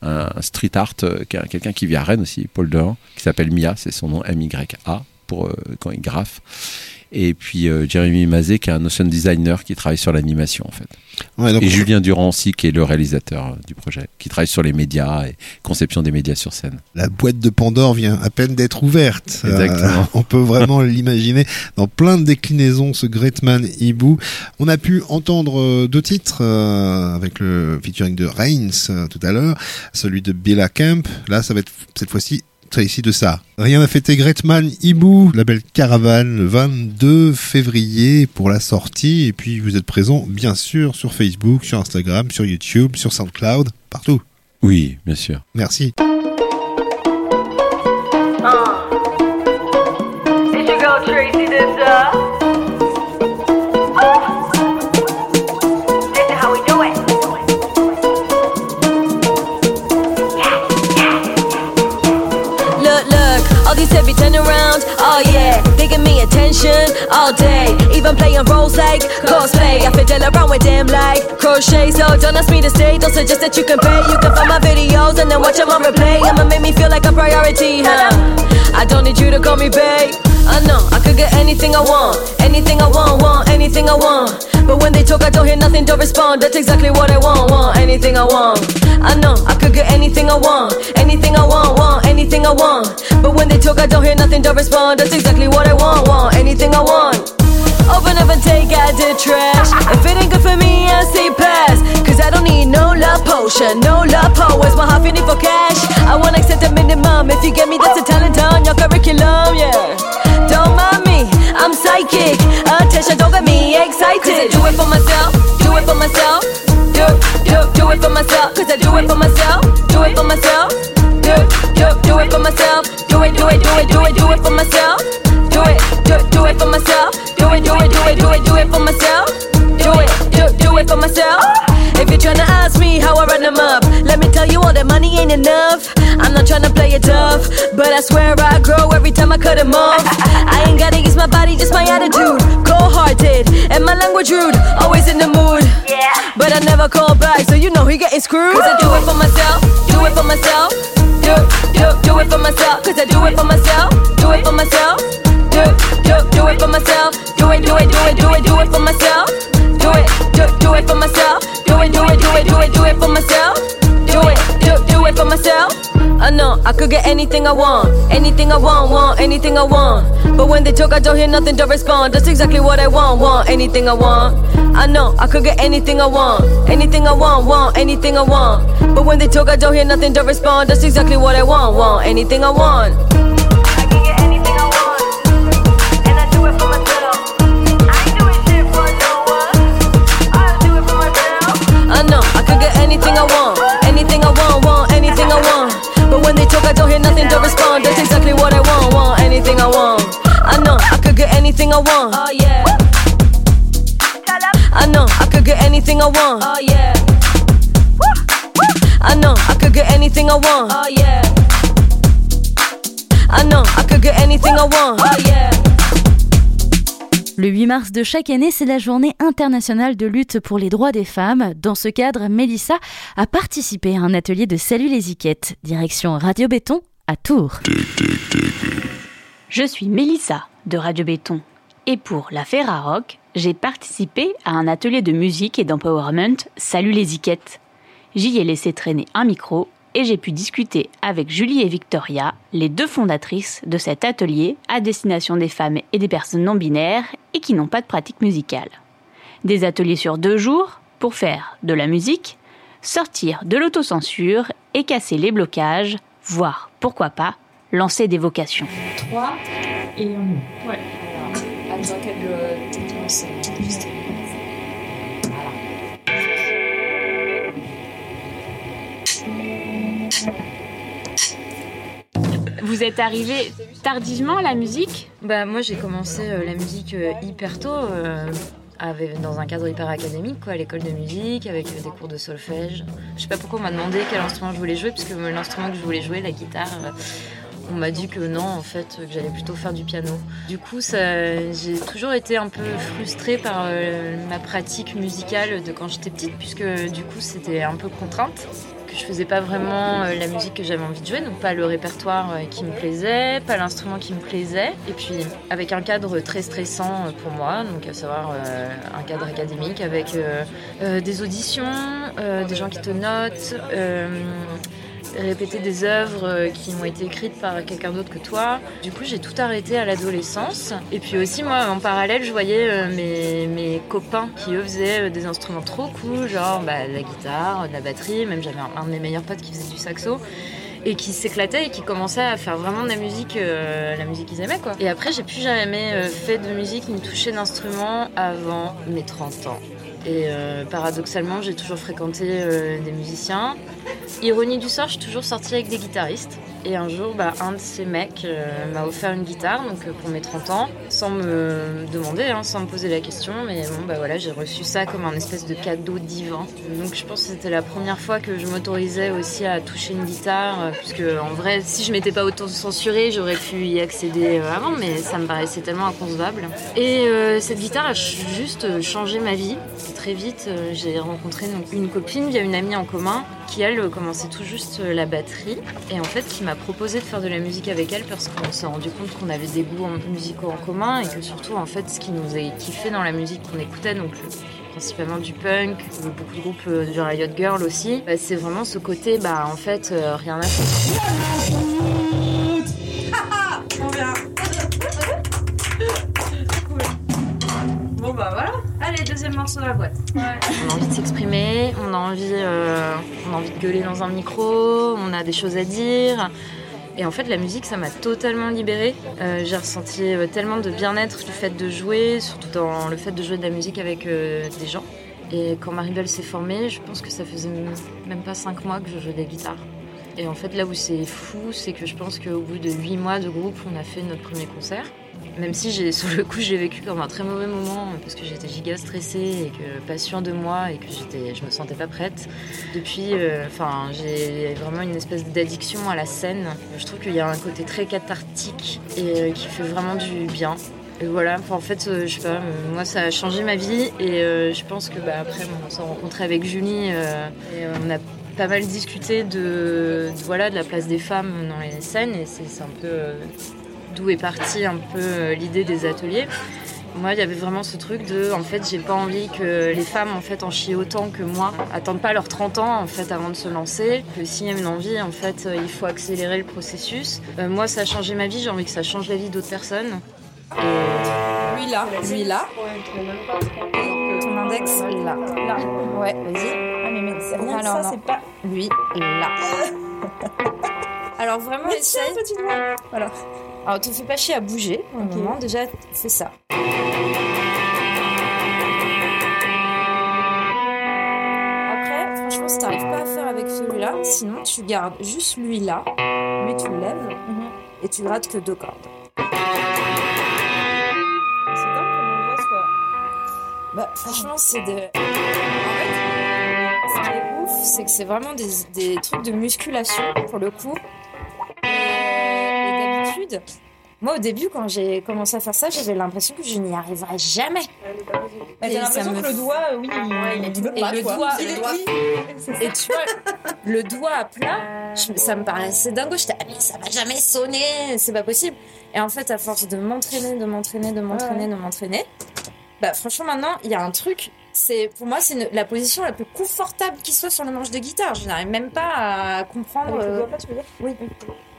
Speaker 7: un, street art, euh, qui est un- quelqu'un qui vit à Rennes aussi, Paul Dehan, qui s'appelle Mia, c'est son nom M-Y-A, pour euh, quand il graffe. Et puis euh, Jérémy Mazet, qui est un motion designer qui travaille sur l'animation en fait.
Speaker 6: Ouais, donc,
Speaker 7: Et Julien Durancy, qui est le réalisateur euh, du projet, qui travaille sur les médias et conception des médias sur scène.
Speaker 6: la boîte de Pandore vient à peine d'être ouverte. Euh,
Speaker 7: Exactement.
Speaker 6: on peut vraiment l'imaginer dans plein de déclinaisons, ce Greatman Ibu. On a pu entendre euh, deux titres euh, avec le featuring de Reigns euh, tout à l'heure, celui de Bella Camp. Là, ça va être cette fois-ci Tracy de ça. Rien n'a fêté Greatman Ibu, label Caravane, le 22 février pour la sortie. Et puis vous êtes présent, bien sûr, sur Facebook, sur Instagram, sur YouTube, sur SoundCloud, partout.
Speaker 7: Oui, bien sûr.
Speaker 6: Merci.
Speaker 9: It's
Speaker 10: attention all day. Even playing roles like cosplay. I fiddle around with them like crochet. So don't ask me to stay, don't suggest that you can pay. You can find my videos and then watch them on replay. I'ma make me feel like a priority, huh? I don't need you to call me babe. Uh, I know I could get anything I want, anything I want, want anything I want. But when they talk, I don't hear nothing, don't respond. That's exactly what I want, want anything I want. Uh, I know I could get anything I want, anything I want, want anything I want. But when they talk, I don't hear nothing, don't respond. That's exactly what I want, want anything I want. Open up and take out the trash. If it ain't good for me, I say pass. Cause I don't need no love potion, no love po. Where's my heart feeling for cash? I wanna accept a minimum. If you get me, that's a talent on your curriculum, yeah. Don't mind me, I'm psychic. Attention, don't get me excited. Cause I do it for myself, do it for myself. Do, do, do it for myself. Cause I do it for myself, do it for myself. Do, do, do it for myself. Do it, do it, do it, do it, do it for myself. Do it, do, do it for myself. Do it, do it, do it, do it, do it for myself. Do it, do, do it for myself. If you're tryna ask tell you all that money ain't enough. I'm not tryna play it tough, but I swear I grow every time I cut them off. I ain't gotta use my body, just my attitude. Cold hearted, and my language rude, always in the mood. Yeah But I never call back, so you know he getting screwed. Cause I do it for myself, do it for myself. Do, do, do it for myself, cause I do it for myself, do it for myself. Do, do, do it for myself, do it, do it, do it, do it, do it for myself. Do it, do, do it for myself, do it, do it, do it, do it, do it for myself. I know I could get anything I want, anything I want, want anything I want. But when they talk, I don't hear nothing, don't respond. That's exactly what I want, want anything I want. I know I could get anything I want, anything I want, want anything I want. But when they talk, I don't hear nothing, don't respond. That's exactly what I want, want anything I want. Don't hear nothing, don't respond. That's exactly what I want, want anything I want. I know I could get anything I want. Oh yeah. I know I could get anything I want. Oh yeah. I know I could get anything I want. Oh yeah. I know I could get anything I want. Oh yeah.
Speaker 1: Le 8 mars de chaque année, c'est la journée internationale de lutte pour les droits des femmes. Dans ce cadre, Mélissa a participé à un atelier de Salut les Iquettes, direction Radio Béton à Tours.
Speaker 11: Je suis Mélissa de Radio Béton et pour la Ferrarock, j'ai participé à un atelier de musique et d'empowerment Salut les Iquettes. J'y ai laissé traîner un micro et j'ai pu discuter avec Julie et Victoria, les deux fondatrices de cet atelier à destination des femmes et des personnes non binaires et qui n'ont pas de pratique musicale. Des ateliers sur deux jours pour faire de la musique, sortir de l'autocensure et casser les blocages, voire, pourquoi pas, lancer des vocations.
Speaker 12: 3 et on Ouais. Attends qu'elle commence juste.
Speaker 11: Vous êtes arrivé tardivement à la musique?
Speaker 12: Bah moi j'ai commencé euh, la musique euh, hyper tôt, euh, dans un cadre hyper académique, quoi, à l'école de musique, avec euh, des cours de solfège. Je sais pas pourquoi on m'a demandé quel instrument je voulais jouer, puisque l'instrument que je voulais jouer, la guitare, euh, on m'a dit que non, en fait, que j'allais plutôt faire du piano. Du coup, j'ai toujours été un peu frustrée par euh, ma pratique musicale de quand j'étais petite, puisque du coup c'était un peu contrainte je faisais pas vraiment euh, la musique que j'avais envie de jouer, donc pas le répertoire euh, qui me plaisait, pas l'instrument qui me plaisait, et puis avec un cadre très stressant euh, pour moi, donc à savoir un cadre académique avec des auditions, des gens qui te notent. Répéter des œuvres euh, qui ont été écrites par quelqu'un d'autre que toi. Du coup, j'ai tout arrêté à l'adolescence. Et puis aussi, moi, en parallèle, je voyais euh, mes, copains qui, eux, faisaient euh, des instruments trop cool, genre bah, la guitare, la batterie. Même j'avais un, de mes meilleurs potes qui faisait du saxo et qui s'éclataient et qui commençaient à faire vraiment de la musique, la musique qu'ils aimaient quoi. Et après, j'ai plus jamais fait de musique ni touché d'instrument avant mes 30 ans. Et euh, paradoxalement, j'ai toujours fréquenté euh, des musiciens. Ironie du sort, je suis toujours sortie avec des guitaristes. Et un jour, bah, un de ces mecs euh, m'a offert une guitare donc, pour mes 30 ans, sans me demander, hein, sans me poser la question. Mais bon, bah voilà, j'ai reçu ça comme un espèce de cadeau divin. Donc je pense que c'était la première fois que je m'autorisais aussi à toucher une guitare. puisque en vrai, si je m'étais pas auto-censurée, j'aurais pu y accéder avant, mais ça me paraissait tellement inconcevable. Et cette guitare a juste changé ma vie. Très vite. Euh, J'ai rencontré une copine via une amie en commun qui, elle, commençait tout juste euh, la batterie et en fait qui m'a proposé de faire de la musique avec elle parce qu'on s'est rendu compte qu'on avait des goûts musicaux en commun et que surtout, en fait, ce qui nous a kiffé dans la musique qu'on écoutait, donc le- principalement du punk, euh, beaucoup de groupes euh, du Riot Girl aussi, bah, c'est vraiment ce côté, bah en fait, euh, rien à faire.
Speaker 13: De la.
Speaker 12: On a envie de s'exprimer, on a envie, euh, on a envie de gueuler dans un micro, on a des choses à dire. Et en fait, la musique, ça m'a totalement libérée. Euh, J'ai ressenti euh, tellement de bien-être du fait de jouer, surtout dans le fait de jouer de la musique avec des gens. Et quand Maribel s'est formée, je pense que ça faisait même pas cinq mois que je jouais des guitares. Et en fait, là où c'est fou, c'est que je pense qu'au bout de huit mois de groupe, on a fait notre premier concert. Même si sur le coup, j'ai vécu comme un très mauvais moment parce que j'étais giga stressée et que pas sûre de moi et que j'étais, je me sentais pas prête. Depuis, euh, enfin, j'ai vraiment une espèce d'addiction à la scène. Je trouve qu'il y a un côté très cathartique et euh, qui fait vraiment du bien. Et voilà, en fait, euh, je sais pas, moi ça a changé ma vie et je pense que bah, après on s'est rencontré avec Julie et on a pas mal discuté de, voilà, de la place des femmes dans les scènes et c'est un peu d'où est partie un peu euh, l'idée des ateliers. Moi, il y avait vraiment ce truc de, en fait, j'ai pas envie que les femmes, en fait, en chient autant que moi, attendent pas leurs 30 ans, en fait, avant de se lancer. Que s'il y a une envie, en fait, euh, il faut accélérer le processus. Euh, moi, ça a changé ma vie, j'ai envie que ça change la vie d'autres personnes.
Speaker 13: Lui là, lui là. Ton index là. Là. Ouais, vas-y. Ah mais, mais c'est rien
Speaker 14: ça,
Speaker 13: non.
Speaker 14: c'est pas-
Speaker 13: Lui là. Alors vraiment, essaye. Voilà. Alors, te fais pas chier à bouger pour le moment. Déjà, fais ça. Après, franchement, si t'arrives pas à faire avec celui-là, sinon tu gardes juste lui là, mais tu le lèves et tu grattes que deux cordes.
Speaker 14: C'est dingue comment on voit soit.
Speaker 13: Bah, franchement, c'est de. En fait, ce qui est ouf, c'est que c'est vraiment des, des trucs de musculation pour le coup. Moi au début, quand j'ai commencé à faire ça, j'avais l'impression que je n'y arriverais jamais.
Speaker 14: Bah, t'as l'impression
Speaker 13: me
Speaker 14: que le doigt, euh, oui, il, il veut
Speaker 13: et
Speaker 14: pas,
Speaker 13: le
Speaker 14: quoi.
Speaker 13: doigt,
Speaker 14: le
Speaker 13: et tu vois, le doigt à plat, je- ça me paraissait dingo. J'étais, ah, mais ça va jamais sonner, c'est pas possible. Et en fait, à force de m'entraîner, de m'entraîner, de m'entraîner, de m'entraîner, bah franchement maintenant, il y a un truc. C'est pour moi, c'est la position la plus confortable qui soit sur le manche de guitare. Je n'arrive même pas à comprendre.
Speaker 14: Avec le
Speaker 13: euh,
Speaker 14: doigt plat, tu veux dire?
Speaker 13: Oui.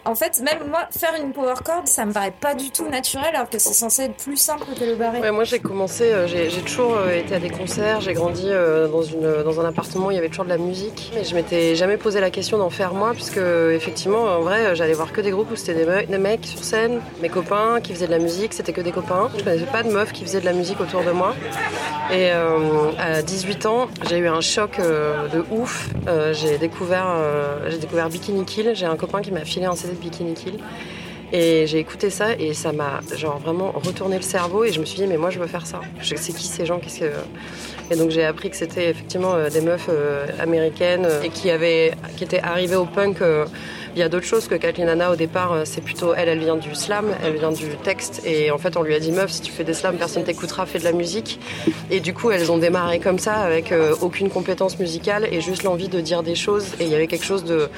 Speaker 13: En fait, même moi, faire une power chord, ça me paraît pas du tout naturel, alors que c'est censé être plus simple que le barré.
Speaker 15: Ouais, moi j'ai commencé, euh, j'ai toujours euh, été à des concerts, j'ai grandi euh, dans, une, dans un appartement où il y avait toujours de la musique. Mais je m'étais jamais posé la question d'en faire moi, puisque effectivement, en vrai, j'allais voir que des groupes où c'était des, me- des mecs sur scène, mes copains qui faisaient de la musique, c'était que des copains. Je connaissais pas de meufs qui faisaient de la musique autour de moi. Et à 18 ans, j'ai eu un choc de ouf. J'ai découvert, découvert Bikini Kill. J'ai un copain qui m'a filé un CD Bikini Kill. Et j'ai écouté ça et ça m'a genre vraiment retourné le cerveau et je me suis dit mais moi je veux faire ça. Je sais qui ces gens, qu'est-ce que et donc j'ai appris que c'était effectivement euh, des meufs euh, américaines euh, et qui avaient qui étaient arrivées au punk il y a d'autres choses que Kathleen Anna au départ euh, c'est plutôt elle elle vient du slam, elle vient du texte. Et en fait on lui a dit meuf si tu fais des slams personne t'écoutera, fais de la musique. Et du coup elles ont démarré comme ça avec euh, aucune compétence musicale et juste l'envie de dire des choses. Et il y avait quelque chose de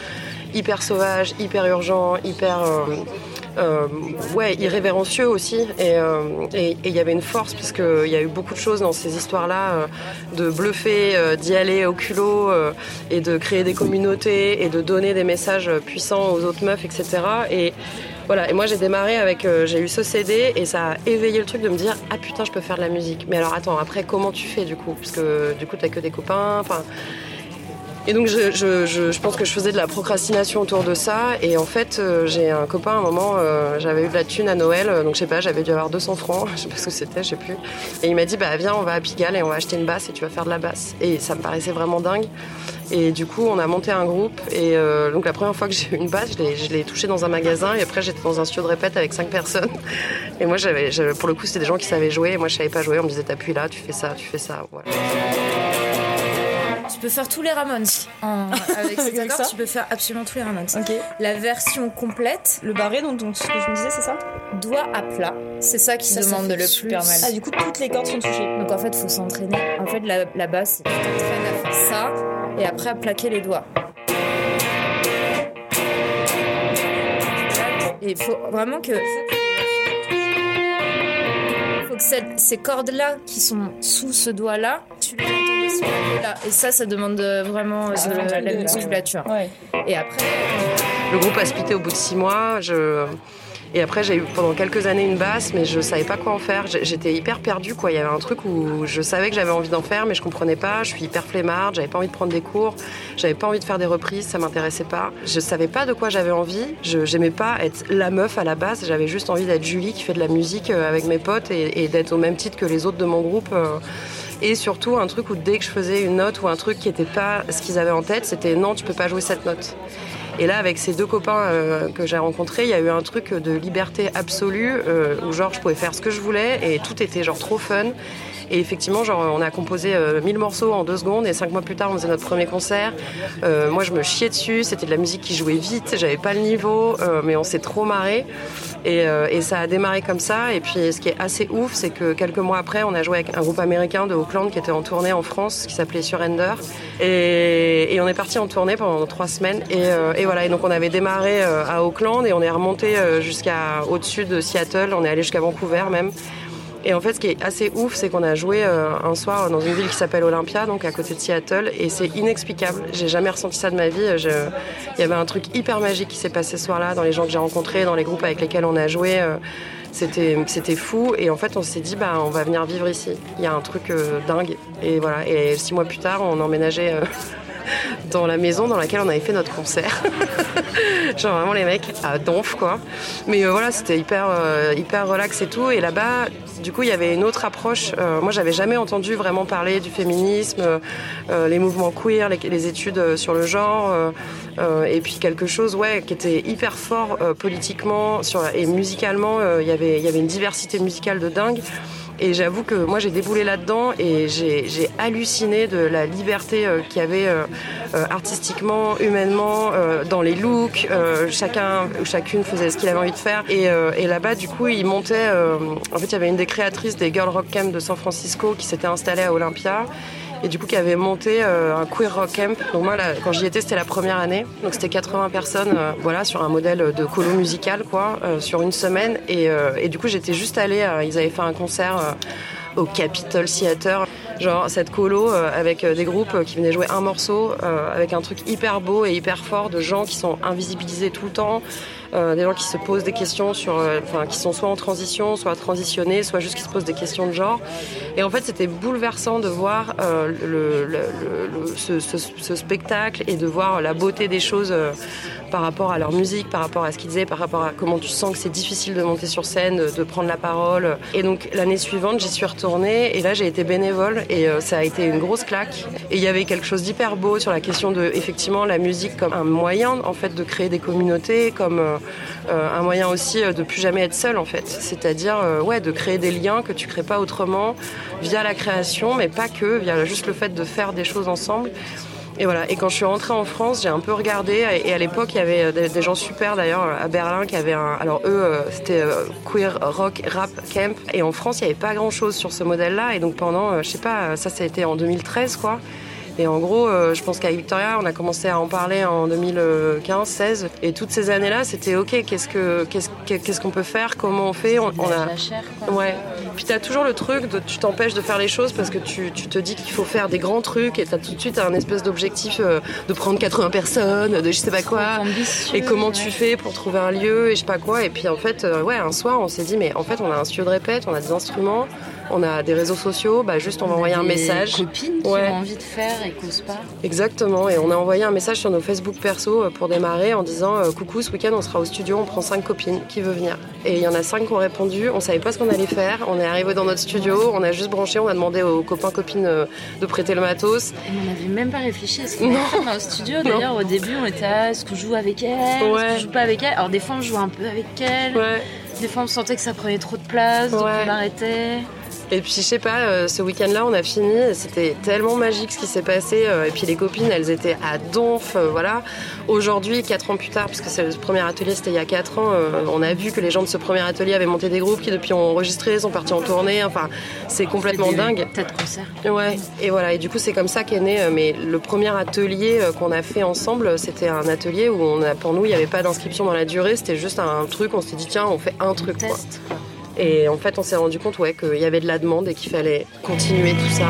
Speaker 15: hyper sauvage, hyper urgent, hyper euh, euh, ouais, irrévérencieux aussi. Et euh, et- il y avait une force, parce qu'il y a eu beaucoup de choses dans ces histoires-là, euh, de bluffer, euh, d'y aller au culot, euh, et de créer des communautés, et de donner des messages puissants aux autres meufs, etc. Et moi j'ai démarré avec, euh, j'ai eu ce CD, et ça a éveillé le truc de me dire, ah putain, je peux faire de la musique. Mais alors attends, après, comment tu fais du coup? Parce que du coup, t'as que des copains, enfin... Et donc je, je, je, je pense que je faisais de la procrastination autour de ça. Et en fait, euh, j'ai un copain, à un moment, euh, j'avais eu de la thune à Noël, euh, donc je sais pas, j'avais dû avoir 200 francs, je sais pas ce que c'était, je sais plus. Et il m'a dit, bah viens, on va à Pigalle et on va acheter une basse et tu vas faire de la basse. Et ça me paraissait vraiment dingue. Et du coup, on a monté un groupe. Et donc la première fois que j'ai eu une basse, je l'ai- touchée dans un magasin. Et après, j'étais dans un studio de répète avec cinq personnes. Et moi, j'avais- pour le coup, c'était des gens qui savaient jouer. Et moi, je savais pas jouer. On me disait, t'appuies là, tu fais ça, tu fais ça. Voilà.
Speaker 13: Tu peux faire tous les Ramones. En- avec cet accord, tu peux faire absolument tous les Ramones. La version complète,
Speaker 14: Le barré, donc, donc ce que je me disais, c'est ça
Speaker 13: doigt à plat. C'est ça qui
Speaker 14: Ça,
Speaker 13: demande le
Speaker 14: super
Speaker 13: plus.
Speaker 14: mal. Ah, du coup, toutes les cordes sont touchées.
Speaker 13: Donc en fait, faut s'entraîner. En fait, la, la base, c'est tu t'entraînes à faire ça et après à plaquer les doigts. Et il faut vraiment que. faut que cette- ces cordes-là qui sont sous ce tu les entends Et ça, ça demande euh, vraiment euh,
Speaker 14: Ah,
Speaker 13: de
Speaker 14: ouais,
Speaker 13: la,
Speaker 14: ouais.
Speaker 13: musculature. Et après.
Speaker 15: Le groupe a splitté au bout de six mois. Je... Et après, j'ai eu pendant quelques années une basse, mais je savais pas quoi en faire. J'étais hyper perdue, quoi. Il y avait un truc où je savais que j'avais envie d'en faire, mais je comprenais pas. Je suis hyper flemmarde, j'avais pas envie de prendre des cours, j'avais pas envie de faire des reprises, ça m'intéressait pas. Je savais pas de quoi j'avais envie. Je j'aimais pas être la meuf à la base. J'avais juste envie d'être Julie qui fait de la musique euh, avec mes potes et, et d'être au même titre que les autres de mon groupe. euh, et surtout un truc où dès que je faisais une note ou un truc qui était pas ce qu'ils avaient en tête, c'était non, tu peux pas jouer cette note. Et là, avec ces deux copains euh, que j'ai rencontrés, il y a eu un truc de liberté absolue euh, où genre je pouvais faire ce que je voulais et tout était genre trop fun. Et effectivement, genre on a composé euh, 1000 morceaux en deux secondes et cinq mois plus tard, on faisait notre premier concert. Euh, moi, je me chiais dessus. C'était de la musique qui jouait vite. J'avais pas le niveau, euh, mais on s'est trop marré. Et, euh, ça a démarré comme ça. Et puis, ce qui est assez ouf, c'est que quelques mois après, on a joué avec un groupe américain de Auckland qui était en tournée en France, qui s'appelait Surrender. Et, on est parti en tournée pendant trois semaines. Et, euh, voilà. Et donc, on avait démarré euh, à Auckland et on est remonté euh, jusqu'à au-dessus de Seattle. On est allé jusqu'à Vancouver même. Et en fait, ce qui est assez ouf, c'est qu'on a joué euh, un soir dans une ville qui s'appelle Olympia, donc à côté de Seattle, et c'est inexplicable. J'ai jamais ressenti ça de ma vie. Je- Il y avait un truc hyper magique qui s'est passé ce soir-là, dans les gens que j'ai rencontrés, dans les groupes avec lesquels on a joué. euh, C'était, c'était fou et en fait on s'est dit bah on va venir vivre ici. Il y a un truc euh, dingue et voilà et six mois plus tard on emménageait euh, dans la maison dans laquelle on avait fait notre concert. Genre vraiment les mecs à donf quoi. Mais euh, voilà, c'était hyper euh, hyper relax et tout. Et là-bas, du coup, il y avait une autre approche. Euh, moi, j'avais jamais entendu vraiment parler du féminisme, les mouvements queer, les, études sur le genre, et puis quelque chose, ouais, qui était hyper fort politiquement et musicalement. y avait il y avait une diversité musicale de dingue. Et j'avoue que moi j'ai déboulé là-dedans et j'ai halluciné de la liberté euh, qu'il y avait euh, euh, artistiquement, humainement, dans les looks. chacun chacune faisait ce qu'il avait envie de faire. Et, là-bas, du coup, ils montaient. en fait, il y avait une des créatrices des Girl Rock Camp de San Francisco qui s'était installée à Olympia. Et du coup, qui avait monté euh, un queer rock camp. Donc moi, quand j'y étais, c'était la première année. Donc c'était 80 personnes, euh, voilà, sur un modèle de colo musical, quoi, euh, sur une semaine. Et, du coup, j'étais juste allée. ils avaient fait un concert au Capitol Theater. Genre cette colo euh, avec euh, des groupes euh, qui venaient jouer un morceau, avec un truc hyper beau et hyper fort de gens qui sont invisibilisés tout le temps. Des gens qui se posent des questions sur, enfin, qui sont soit en transition, soit transitionnés, soit juste qui se posent des questions de genre. Et en fait, c'était bouleversant de voir le, ce, spectacle et de voir la beauté des choses par rapport à leur musique, par rapport à ce qu'ils disaient, par rapport à comment tu sens que c'est difficile de monter sur scène, de prendre la parole. Et donc l'année suivante, j'y suis retournée et là j'ai été bénévole et euh, ça a été une grosse claque. Et il y avait quelque chose d'hyper beau sur la question de effectivement la musique comme un moyen en fait de créer des communautés, comme euh, euh, un moyen aussi de plus jamais être seul en fait. C'est-à-dire ouais de créer des liens que tu crées pas autrement via la création, mais pas que via juste le fait de faire des choses ensemble. Et voilà. Et quand je suis rentrée en France, j'ai un peu regardé. Et à l'époque, il y avait des, des gens super d'ailleurs à Berlin qui avaient un. Alors eux, euh, c'était euh, queer rock rap camp. Et en France, il n'y avait pas grand chose sur ce modèle-là. Et donc pendant, euh, je sais pas, ça, ça a été en 2013, quoi. Et en gros, euh, je pense qu'à Victoria, on a commencé à en parler en 2015-16. Et toutes ces années-là, c'était OK, qu'est-ce que qu'est-ce qu'est-ce qu'on peut faire? Comment on fait? On, on a...
Speaker 12: La chair, quoi.
Speaker 15: Ouais. Puis t'as toujours le truc de tu t'empêches de faire les choses parce que tu, tu te dis qu'il faut faire des grands trucs et t'as tout de suite un espèce d'objectif euh, de prendre 80 personnes, de je sais pas quoi. Et comment tu fais pour trouver un lieu et je sais pas quoi. Et puis en fait, euh, ouais, un soir, on s'est dit, mais en fait, on a un studio de répète, on a des instruments, on a des réseaux sociaux, bah juste on va envoyer un
Speaker 12: Des
Speaker 15: message.
Speaker 12: copines qui
Speaker 15: Ouais.
Speaker 12: ont envie de faire et qu'osent pas.
Speaker 15: Exactement, et on a envoyé un message sur nos Facebook perso euh, pour démarrer en disant euh, coucou, ce week-end on sera au studio, on prend cinq copines, qui veut venir? Et il y en a cinq qui ont répondu, on savait pas ce qu'on allait faire, on est arrivé dans notre studio, on a juste branché, on a demandé aux copains copines euh, de prêter le matos.
Speaker 12: Et on n'avait même pas réfléchi à ce qu'on allait faire dans le studio. D'ailleurs, au début, on était là, est-ce qu'on joue avec elle? Est-ce
Speaker 15: Ouais.
Speaker 12: qu'on joue pas avec elle? Alors, des fois, on jouait un peu avec elle. Des fois, on sentait que ça prenait trop de place, donc
Speaker 15: Ouais.
Speaker 12: on arrêtait.
Speaker 15: Et puis je sais pas, euh, ce week-end-là, on a fini, c'était tellement magique ce qui s'est passé. euh, et puis les copines, elles étaient à donf, euh, voilà. Aujourd'hui, quatre ans plus tard, parce que c'est le premier atelier, c'était il y a quatre ans, on a vu que les gens de ce premier atelier avaient monté des groupes qui depuis ont enregistré, sont partis en tournée. Enfin, c'est complètement dingue.
Speaker 12: Peut-être concert.
Speaker 15: Ouais. Et voilà. Et du coup, c'est comme ça qu'est né. Mais le premier atelier qu'on a fait ensemble, c'était un atelier où on a, pour nous, il n'y avait pas d'inscription dans la durée. C'était juste un truc. On s'est dit tiens, on fait un truc. quoi. Et en fait, on s'est rendu compte qu'il y avait de la demande et qu'il fallait continuer tout ça.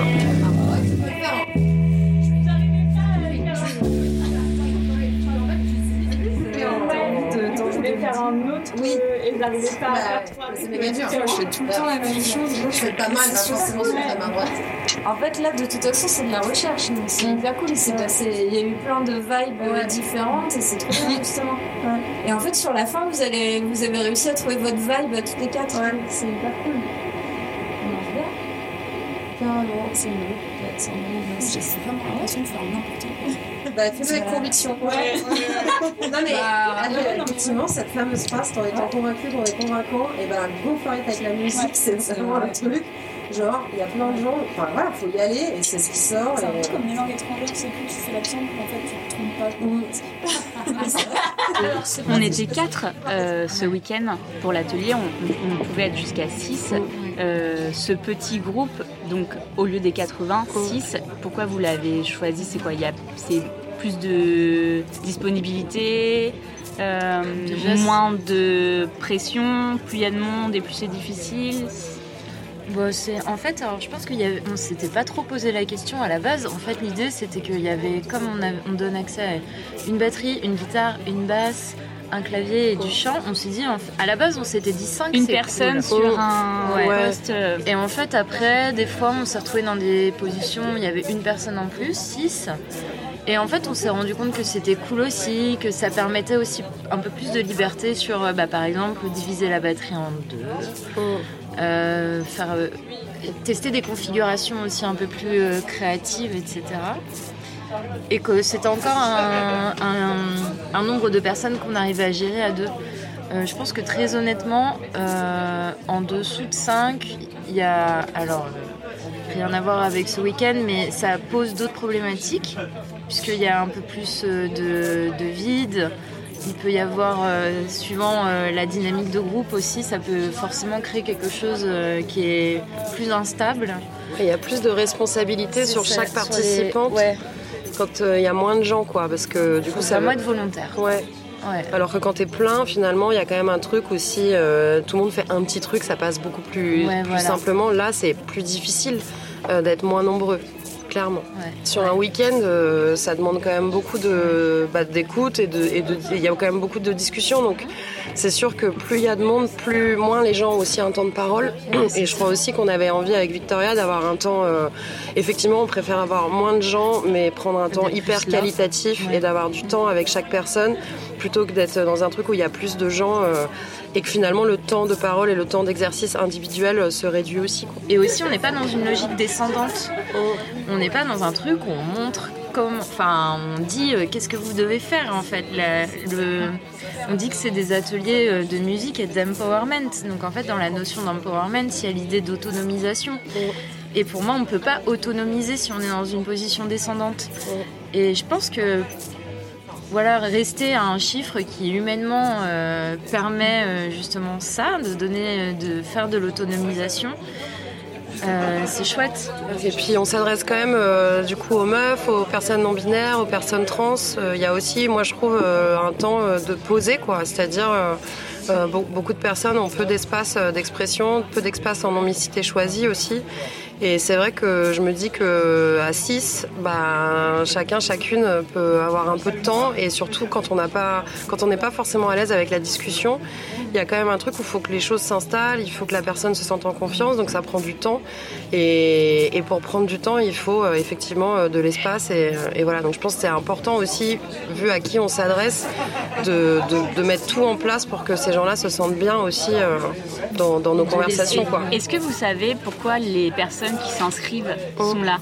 Speaker 14: Faire un autre oui. et j'arrivais pas à faire trois.
Speaker 16: C'est méga dur. Je fais tout le temps la même chose. Je fais pas mal, pas forcément sur la main droite.
Speaker 13: En fait, là, de toute façon, c'est de la recherche. donc C'est hyper cool. Il s'est passé, il y a eu plein de vibes euh, différentes et c'est trop bien, justement. Et en fait, sur la fin, vous, allez, vous avez réussi à trouver votre vibe à toutes les quatre. C'est hyper cool. On marche bien. Carrément, c'est mieux. C'est vraiment l'impression de faire n'importe quoi.
Speaker 16: Bah, fais-le avec conviction.
Speaker 13: Ouais.
Speaker 16: non, mais
Speaker 13: Bah, ouais.
Speaker 16: effectivement, cette fameuse phrase, en étant convaincu qu'on est convaincant, et ben, go for it avec la musique, c'est vraiment le truc. Genre, il y a plein de gens, enfin voilà, faut y aller, et c'est ce qui sort.
Speaker 14: C'est un peu comme les langues étrangères, c'est que tu fais l'accent, mais en fait, tu te trompes pas.
Speaker 11: On était quatre euh, ce week-end pour l'atelier. On, on pouvait être jusqu'à 6. ce petit groupe, donc au lieu des 80, 6, pourquoi vous l'avez choisi C'est quoi Il y a c'est plus de disponibilité, euh, moins de pression, plus il y a de monde et plus c'est difficile.
Speaker 12: Bon, c'est en fait, alors je pense qu'il y avait, on s'était pas trop posé la question à la base. En fait, l'idée c'était qu'il y avait, comme on, a- on donne accès à une batterie, une guitare, une basse, un clavier et du chant, on s'est dit, en à la base, on s'était dit 5
Speaker 11: Une personne sur un poste, euh,
Speaker 12: Et en fait, après, des fois, on s'est retrouvé dans des positions, où il y avait une personne en plus, 6. Et en fait, on s'est rendu compte que c'était cool aussi, que ça permettait aussi un peu plus de liberté sur, euh, bah, par exemple, diviser la batterie en deux, euh, faire euh, tester des configurations aussi un peu plus euh, créatives, etc. Et que c'était encore un, un- un nombre de personnes qu'on arrivait à gérer à deux. Euh, je pense que très honnêtement, euh, en dessous de 5, il y a alors euh, rien à voir avec ce week-end, mais ça pose d'autres problématiques puisqu'il y a un peu plus euh, de, de vide. Il peut y avoir, euh, suivant euh, la dynamique de groupe aussi, ça peut forcément créer quelque chose euh, qui est plus instable.
Speaker 15: Et il y a plus de responsabilité sur
Speaker 12: ça,
Speaker 15: chaque
Speaker 12: les-
Speaker 15: participante
Speaker 12: ouais.
Speaker 15: quand il y a moins de gens, quoi. Parce que du coup, ça veut-
Speaker 12: être volontaire.
Speaker 15: Ouais.
Speaker 12: Ouais.
Speaker 15: Alors que quand t'es plein, finalement, il y a quand même un truc aussi. tout le monde fait un petit truc, ça passe beaucoup plus,
Speaker 12: Ouais,
Speaker 15: plus
Speaker 12: voilà.
Speaker 15: simplement. Là, c'est plus difficile d'être moins nombreux, clairement.
Speaker 12: Ouais.
Speaker 15: Sur un week-end, euh, ça demande quand même beaucoup de bah, d'écoute et de et de- et il y a quand même beaucoup de discussions. Donc, c'est sûr que plus il y a de monde, plus moins les gens ont aussi un temps de parole. Et je crois aussi qu'on avait envie avec Victoria d'avoir un temps. euh, effectivement, on préfère avoir moins de gens, mais prendre un temps hyper qualitatif et d'avoir du temps avec chaque personne, plutôt que d'être dans un truc où il y a plus de gens euh, et que finalement le temps de parole et le temps d'exercice individuel euh, se réduit aussi. quoi.
Speaker 12: Et aussi, on n'est pas dans une logique descendante. On n'est pas dans un truc où on montre enfin, on dit euh, qu'est-ce que vous devez faire en fait. On dit que c'est des ateliers euh, de musique et d'empowerment. Donc en fait, dans la notion d'empowerment, il y a l'idée d'autonomisation. Et pour moi, on ne peut pas autonomiser si on est dans une position descendante. Et je pense que voilà, rester à un chiffre qui humainement euh, permet justement ça, de donner, de faire de l'autonomisation. Euh, c'est chouette.
Speaker 15: Et puis on s'adresse quand même euh, du coup aux meufs, aux personnes non binaires, aux personnes trans. Euh, Il y a aussi, moi je trouve, euh, un temps de poser, quoi. C'est-à-dire be- beaucoup de personnes ont peu d'espace d'expression, peu d'espace en non-mixité choisie aussi. Et c'est vrai que je me dis que à 6, bah, chacun, chacune peut avoir un peu de temps et surtout quand on n'a pas, quand on n'est pas forcément à l'aise avec la discussion, il y a quand même un truc où il faut que les choses s'installent, il faut que la personne se sente en confiance, donc ça prend du temps. Et, et pour prendre du temps, il faut euh, effectivement euh, de l'espace et, euh, et voilà. Donc je pense que c'est important aussi, vu à qui on s'adresse, de, de- de mettre tout en place pour que ces gens-là se sentent bien aussi dans, dans nos conversations, quoi.
Speaker 11: Est-ce que vous savez pourquoi les personnes qui s'inscrivent sont là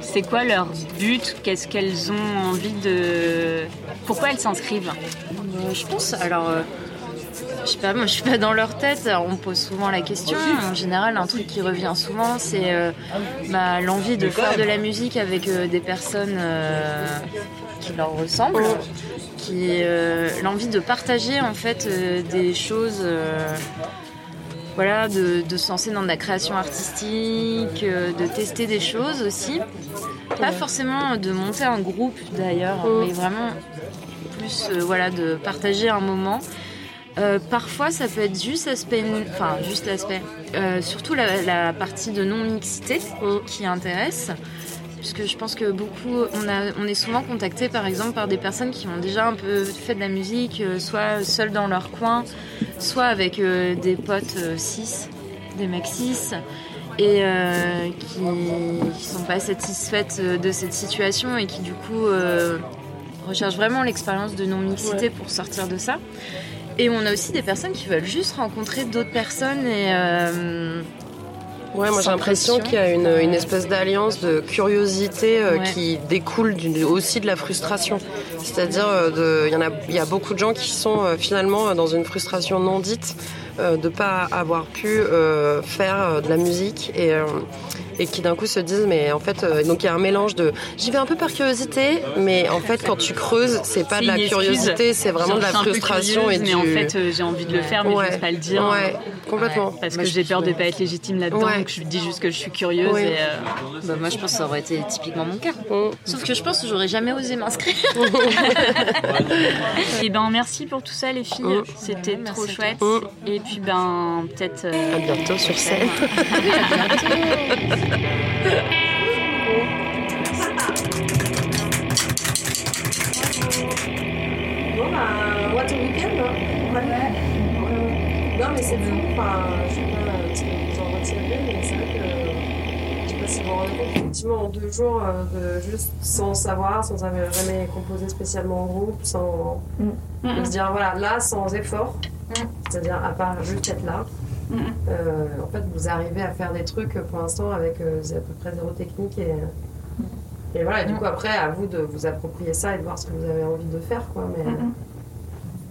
Speaker 11: C'est- quoi leur but? Qu'est-ce qu'elles ont envie de... Pourquoi elles s'inscrivent?
Speaker 12: Euh, je pense, alors, euh, je sais pas, moi je suis pas dans leur tête. On me pose souvent la question. En général, un truc qui revient souvent, c'est euh, bah, l'envie de faire de la musique avec des personnes qui leur ressemblent, qui l'envie de partager en fait des choses. Voilà, de, de se lancer dans de la création artistique, euh, de tester des choses aussi. Pas forcément de monter un groupe d'ailleurs, mais vraiment plus euh, voilà, de partager un moment. Euh, parfois, ça peut être juste l'aspect, enfin juste l'aspect, euh, surtout la, la partie de non mixité qui intéresse, puisque je pense que beaucoup, on a, on est souvent contacté par exemple par des personnes qui ont déjà un peu fait de la musique, euh, soit seules dans leur coin, soit avec euh, des potes euh, cis, des mecs cis, et euh, qui, qui sont pas satisfaites euh, de cette situation et qui du coup euh, recherchent vraiment l'expérience de non mixité pour sortir de ça. Et on a aussi des personnes qui veulent juste rencontrer d'autres personnes et.
Speaker 15: Ouais, moi j'ai l'impression
Speaker 12: pression.
Speaker 15: qu'il y a une, une espèce d'alliance de curiosité euh,
Speaker 12: Ouais.
Speaker 15: qui découle d'une- aussi de la frustration. C'est-à-dire, euh, il y en a, il y a beaucoup de gens qui sont euh, finalement dans une frustration non dite de pas avoir pu faire de la musique et et qui d'un coup se disent mais en fait euh, donc il y a un mélange de j'y vais un peu par curiosité mais en fait quand tu creuses c'est pas de la curiosité c'est vraiment de la
Speaker 11: je
Speaker 15: frustration
Speaker 11: curieuse,
Speaker 15: et
Speaker 11: mais
Speaker 15: du
Speaker 11: en fait euh, j'ai envie de le faire mais
Speaker 15: Ouais.
Speaker 11: j'ose pas le dire
Speaker 15: Ouais, complètement.
Speaker 11: parce que
Speaker 12: je
Speaker 11: j'ai peur de pas être légitime là-dedans
Speaker 12: Ouais.
Speaker 11: donc je dis juste que je suis curieuse
Speaker 12: Oui.
Speaker 11: et euh,
Speaker 12: Bah, moi je pense que ça aurait été typiquement mon cas.
Speaker 15: Mm.
Speaker 12: Sauf que je pense que j'aurais jamais osé m'inscrire.
Speaker 11: et ben merci pour tout ça les filles
Speaker 15: Mm.
Speaker 11: c'était trop
Speaker 12: merci à
Speaker 11: chouette
Speaker 12: toi.
Speaker 11: et puis ben peut-être euh,
Speaker 15: à bientôt sur scène
Speaker 16: Bon, bah, what a week-end, hein. Ouais. Euh, Non, mais c'est fou. Enfin, je sais pas euh, ce que vous en retirez, mais c'est vrai que je sais pas si vous vous rendez compte, effectivement, en deux jours, euh, de juste sans savoir, sans avoir jamais composé spécialement en groupe, sans de se dire, voilà, là, sans effort, c'est-à-dire à part juste être là. Euh, en fait, vous arrivez à faire des trucs pour l'instant avec euh, à peu près zéro technique et, et voilà. Et du coup, après, à vous de vous approprier ça et de voir ce que vous avez envie de faire, quoi. Mais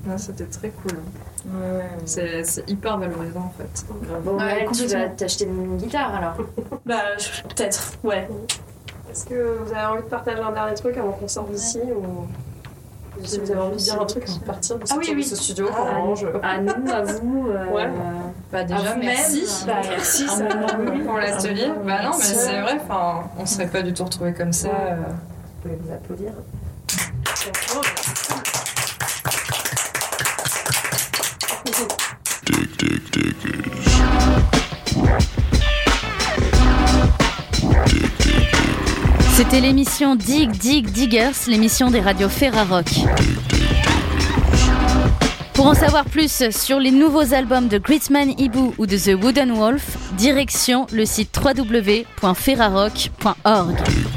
Speaker 17: Ouais, C'était très cool. C'est c'est hyper valorisant en fait.
Speaker 12: Bon,
Speaker 14: Ouais,
Speaker 12: tu vas t'acheter une guitare alors
Speaker 14: Bah, peut-être, ouais.
Speaker 16: Est-ce que vous avez envie de partager un dernier truc avant qu'on sorte d'ici ou si vous avez envie de dire un truc avant de partir de,
Speaker 14: Ah oui,
Speaker 16: sortir de
Speaker 14: oui.
Speaker 16: ce studio
Speaker 14: Ah,
Speaker 16: qu'on range
Speaker 14: À nous, à vous. euh,
Speaker 16: Ouais.
Speaker 17: Bah déjà
Speaker 14: vous-même.
Speaker 17: merci.
Speaker 14: Bah, merci, ça
Speaker 17: pour l'atelier. Bah non mais c'est vrai, enfin, on serait pas du tout retrouvés comme ça. euh.
Speaker 16: Vous pouvez vous applaudir.
Speaker 1: C'était l'émission Dig Dig Diggers, l'émission des radios Ferrarock. Pour en savoir plus sur les nouveaux albums de Gritman Ibu ou de The Wooden Wolf, direction le site www.ferrarock.org.